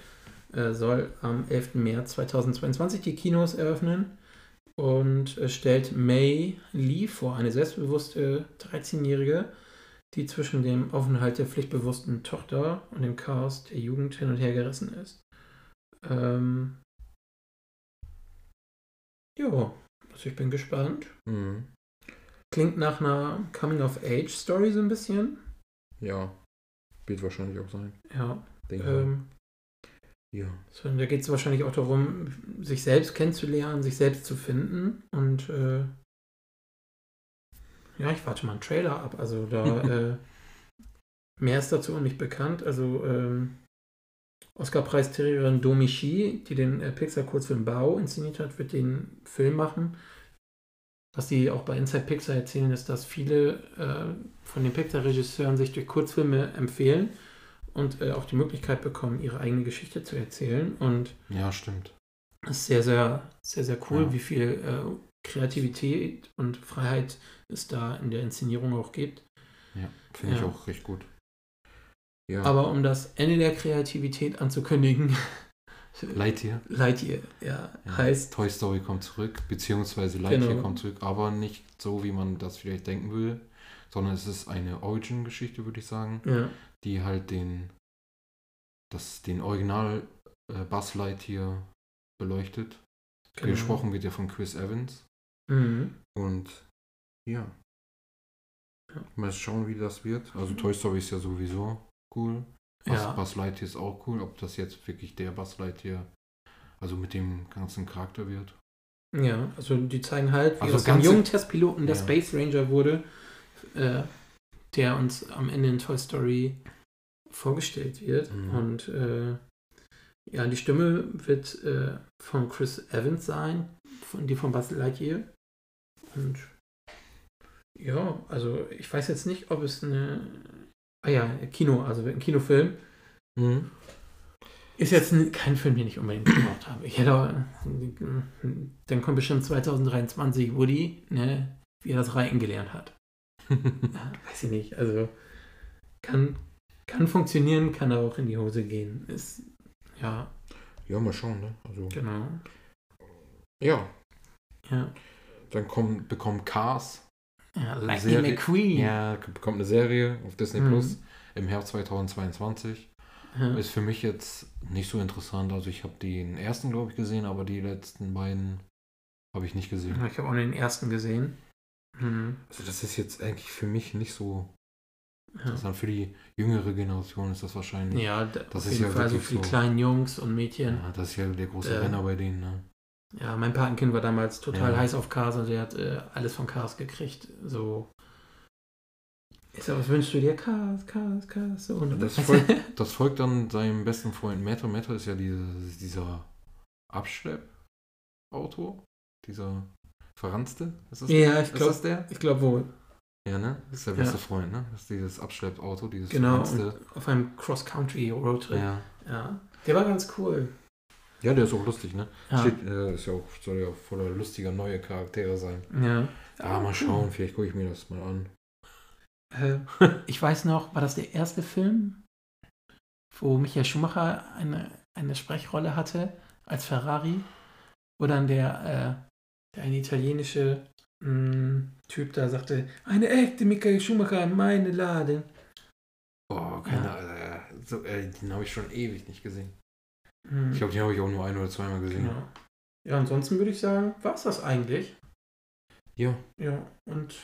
[SPEAKER 1] Äh, soll am 11. März 2022 die Kinos eröffnen und stellt May Lee vor, eine selbstbewusste 13-Jährige, die zwischen dem Aufenthalt der pflichtbewussten Tochter und dem Chaos der Jugend hin und her gerissen ist. Ähm, ja, also ich bin gespannt.
[SPEAKER 2] Mhm.
[SPEAKER 1] Klingt nach einer Coming-of-Age-Story so ein bisschen.
[SPEAKER 2] Ja, wird wahrscheinlich auch sein.
[SPEAKER 1] Ja, Ähm,
[SPEAKER 2] ja.
[SPEAKER 1] so, da geht es wahrscheinlich auch darum, sich selbst kennenzulernen, sich selbst zu finden. Und äh, ja, ich warte mal einen Trailer ab. Also da *laughs* äh, mehr ist dazu nicht bekannt. Also ähm, Oscar-Preisträgerin Domi Shi, die den äh, Pixar-Kurzfilm Bao inszeniert hat, wird den Film machen. Was die auch bei Inside Pixar erzählen, ist, dass viele äh, von den Pixar-Regisseuren sich durch Kurzfilme empfehlen und äh, auch die Möglichkeit bekommen, ihre eigene Geschichte zu erzählen. Und
[SPEAKER 2] Ja, stimmt.
[SPEAKER 1] das ist sehr, sehr, sehr, sehr cool,
[SPEAKER 2] Ja.
[SPEAKER 1] wie viel äh, Kreativität und Freiheit es da in der Inszenierung auch gibt.
[SPEAKER 2] Ja, finde ich
[SPEAKER 1] Ja.
[SPEAKER 2] auch recht gut. Ja,
[SPEAKER 1] Aber um das Ende der Kreativität anzukündigen, *laughs*
[SPEAKER 2] Lightyear.
[SPEAKER 1] Lightyear, ja,
[SPEAKER 2] Ja.
[SPEAKER 1] heißt,
[SPEAKER 2] Toy Story kommt zurück, beziehungsweise Lightyear
[SPEAKER 1] Genau.
[SPEAKER 2] kommt zurück, aber nicht so, wie man das vielleicht denken würde, sondern es ist eine Origin-Geschichte, würde ich sagen,
[SPEAKER 1] ja,
[SPEAKER 2] die halt den, das, den Original äh, Buzz Lightyear beleuchtet.
[SPEAKER 1] genau.
[SPEAKER 2] Gesprochen wird ja von Chris Evans.
[SPEAKER 1] Mhm.
[SPEAKER 2] Und ja.
[SPEAKER 1] Ja.
[SPEAKER 2] Mal schauen, wie das wird. Also Toy Story ist ja sowieso cool. Buzz,
[SPEAKER 1] Ja.
[SPEAKER 2] Buzz Lightyear ist auch cool. Ob das jetzt wirklich der Buzz Lightyear, also mit dem ganzen Charakter wird.
[SPEAKER 1] Ja, also die zeigen halt, wie
[SPEAKER 2] Also
[SPEAKER 1] aus dem jungen Testpiloten der
[SPEAKER 2] Ja.
[SPEAKER 1] Space Ranger wurde, äh, der uns am Ende in Toy Story vorgestellt wird.
[SPEAKER 2] Mhm.
[SPEAKER 1] Und äh, ja, die Stimme wird äh, von Chris Evans sein, von, die von Buzz Lightyear. Und ja, also ich weiß jetzt nicht, ob es eine. Ah ja, Kino, also ein Kinofilm. Ist jetzt kein Film, den ich unbedingt gebraucht habe. Ich hätte auch, dann kommt bestimmt 2023 Woody, ne, wie er das Reiten gelernt hat. *laughs* Weiß ich nicht. Also kann, kann funktionieren, kann auch in die Hose gehen. Ist, ja,
[SPEAKER 2] ja, mal schauen, ne? Also,
[SPEAKER 1] genau.
[SPEAKER 2] ja.
[SPEAKER 1] Ja.
[SPEAKER 2] Dann kommt, bekommt Cars.
[SPEAKER 1] ja
[SPEAKER 2] Serie-
[SPEAKER 1] Lightning McQueen.
[SPEAKER 2] Ja, bekommt eine Serie auf Disney
[SPEAKER 1] Mhm.
[SPEAKER 2] Plus im Herbst 2022.
[SPEAKER 1] Ja.
[SPEAKER 2] Ist für mich jetzt nicht so interessant. Also ich habe den ersten, glaube ich, gesehen, aber die letzten beiden habe ich nicht gesehen.
[SPEAKER 1] Ich habe auch den ersten gesehen. Mhm.
[SPEAKER 2] Also das ist jetzt eigentlich für mich nicht so
[SPEAKER 1] Ja.
[SPEAKER 2] Für die jüngere Generation ist das wahrscheinlich.
[SPEAKER 1] Ja,
[SPEAKER 2] Das ist ja
[SPEAKER 1] Fall so
[SPEAKER 2] wirklich
[SPEAKER 1] für die
[SPEAKER 2] so.
[SPEAKER 1] kleinen Jungs und Mädchen.
[SPEAKER 2] Ja, das ist ja der große
[SPEAKER 1] Äh,
[SPEAKER 2] Renner bei denen. Ne?
[SPEAKER 1] Ja, mein Patenkind war damals total
[SPEAKER 2] Ja.
[SPEAKER 1] heiß auf Cars und der hat äh, alles von Cars gekriegt. So. Ich sag, was wünschst du dir? Cars, Cars, Cars. So, ne?
[SPEAKER 2] Das *laughs* folgt, das folgt dann seinem besten Freund Metro. Metro ist ja dieses, dieser Abschleppauto. Dieser verranzte. Ist das,
[SPEAKER 1] ja, ich
[SPEAKER 2] ist
[SPEAKER 1] glaube
[SPEAKER 2] der?
[SPEAKER 1] ich glaub wohl.
[SPEAKER 2] Ja, ne? Das ist der
[SPEAKER 1] Ja.
[SPEAKER 2] beste Freund, ne? Das ist dieses Abschleppauto, dieses
[SPEAKER 1] Genau. auf einem Cross-Country-Roadtrip. Ja.
[SPEAKER 2] Ja.
[SPEAKER 1] Der war ganz cool.
[SPEAKER 2] ja, der ist auch lustig, ne?
[SPEAKER 1] Ja.
[SPEAKER 2] Steht, äh, ist ja auch, soll ja auch voller lustiger neue Charaktere sein.
[SPEAKER 1] ja.
[SPEAKER 2] Ah, mal schauen, vielleicht gucke ich mir das mal an.
[SPEAKER 1] Äh, *laughs* ich weiß noch, war das der erste Film, wo Michael Schumacher eine, eine Sprechrolle hatte als Ferrari, wo dann der, äh, der eine italienische mh, Typ da sagte, eine echte Michael Schumacher, meine Laden.
[SPEAKER 2] Boah, keine Ahnung. Äh, so, äh, den habe ich schon ewig nicht gesehen.
[SPEAKER 1] Hm,
[SPEAKER 2] Ich glaube, den habe ich auch nur ein oder zweimal gesehen.
[SPEAKER 1] genau. Ja, ansonsten würde ich sagen, war es das eigentlich.
[SPEAKER 2] Ja.
[SPEAKER 1] Ja, und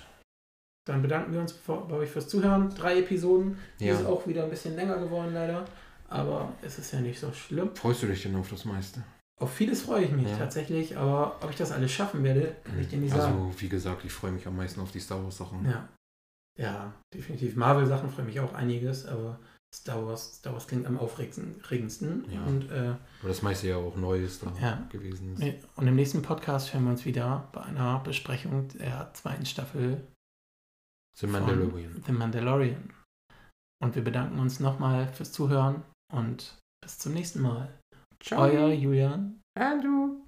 [SPEAKER 1] dann bedanken wir uns bei euch fürs Zuhören. Drei Episoden. Die
[SPEAKER 2] Ja.
[SPEAKER 1] ist auch wieder ein bisschen länger geworden, leider. Aber es ist ja nicht so schlimm.
[SPEAKER 2] Freust du dich denn auf das meiste?
[SPEAKER 1] Auf vieles freue ich mich
[SPEAKER 2] Ja.
[SPEAKER 1] tatsächlich, aber ob ich das alles schaffen werde, kann ich dir nicht sagen.
[SPEAKER 2] Also, wie gesagt, ich freue mich am meisten auf die Star Wars Sachen.
[SPEAKER 1] Ja. Ja, definitiv. Marvel-Sachen freue mich auch einiges, aber Star Wars, Star Wars klingt am aufregendsten.
[SPEAKER 2] Ja.
[SPEAKER 1] Und, äh,
[SPEAKER 2] Weil das meiste ja auch Neues da
[SPEAKER 1] Ja.
[SPEAKER 2] gewesen ist.
[SPEAKER 1] und im nächsten Podcast hören wir uns wieder bei einer Besprechung der zweiten Staffel
[SPEAKER 2] The Mandalorian.
[SPEAKER 1] The Mandalorian. Und wir bedanken uns nochmal fürs Zuhören und bis zum nächsten Mal. Euer Julian.
[SPEAKER 2] Andrew.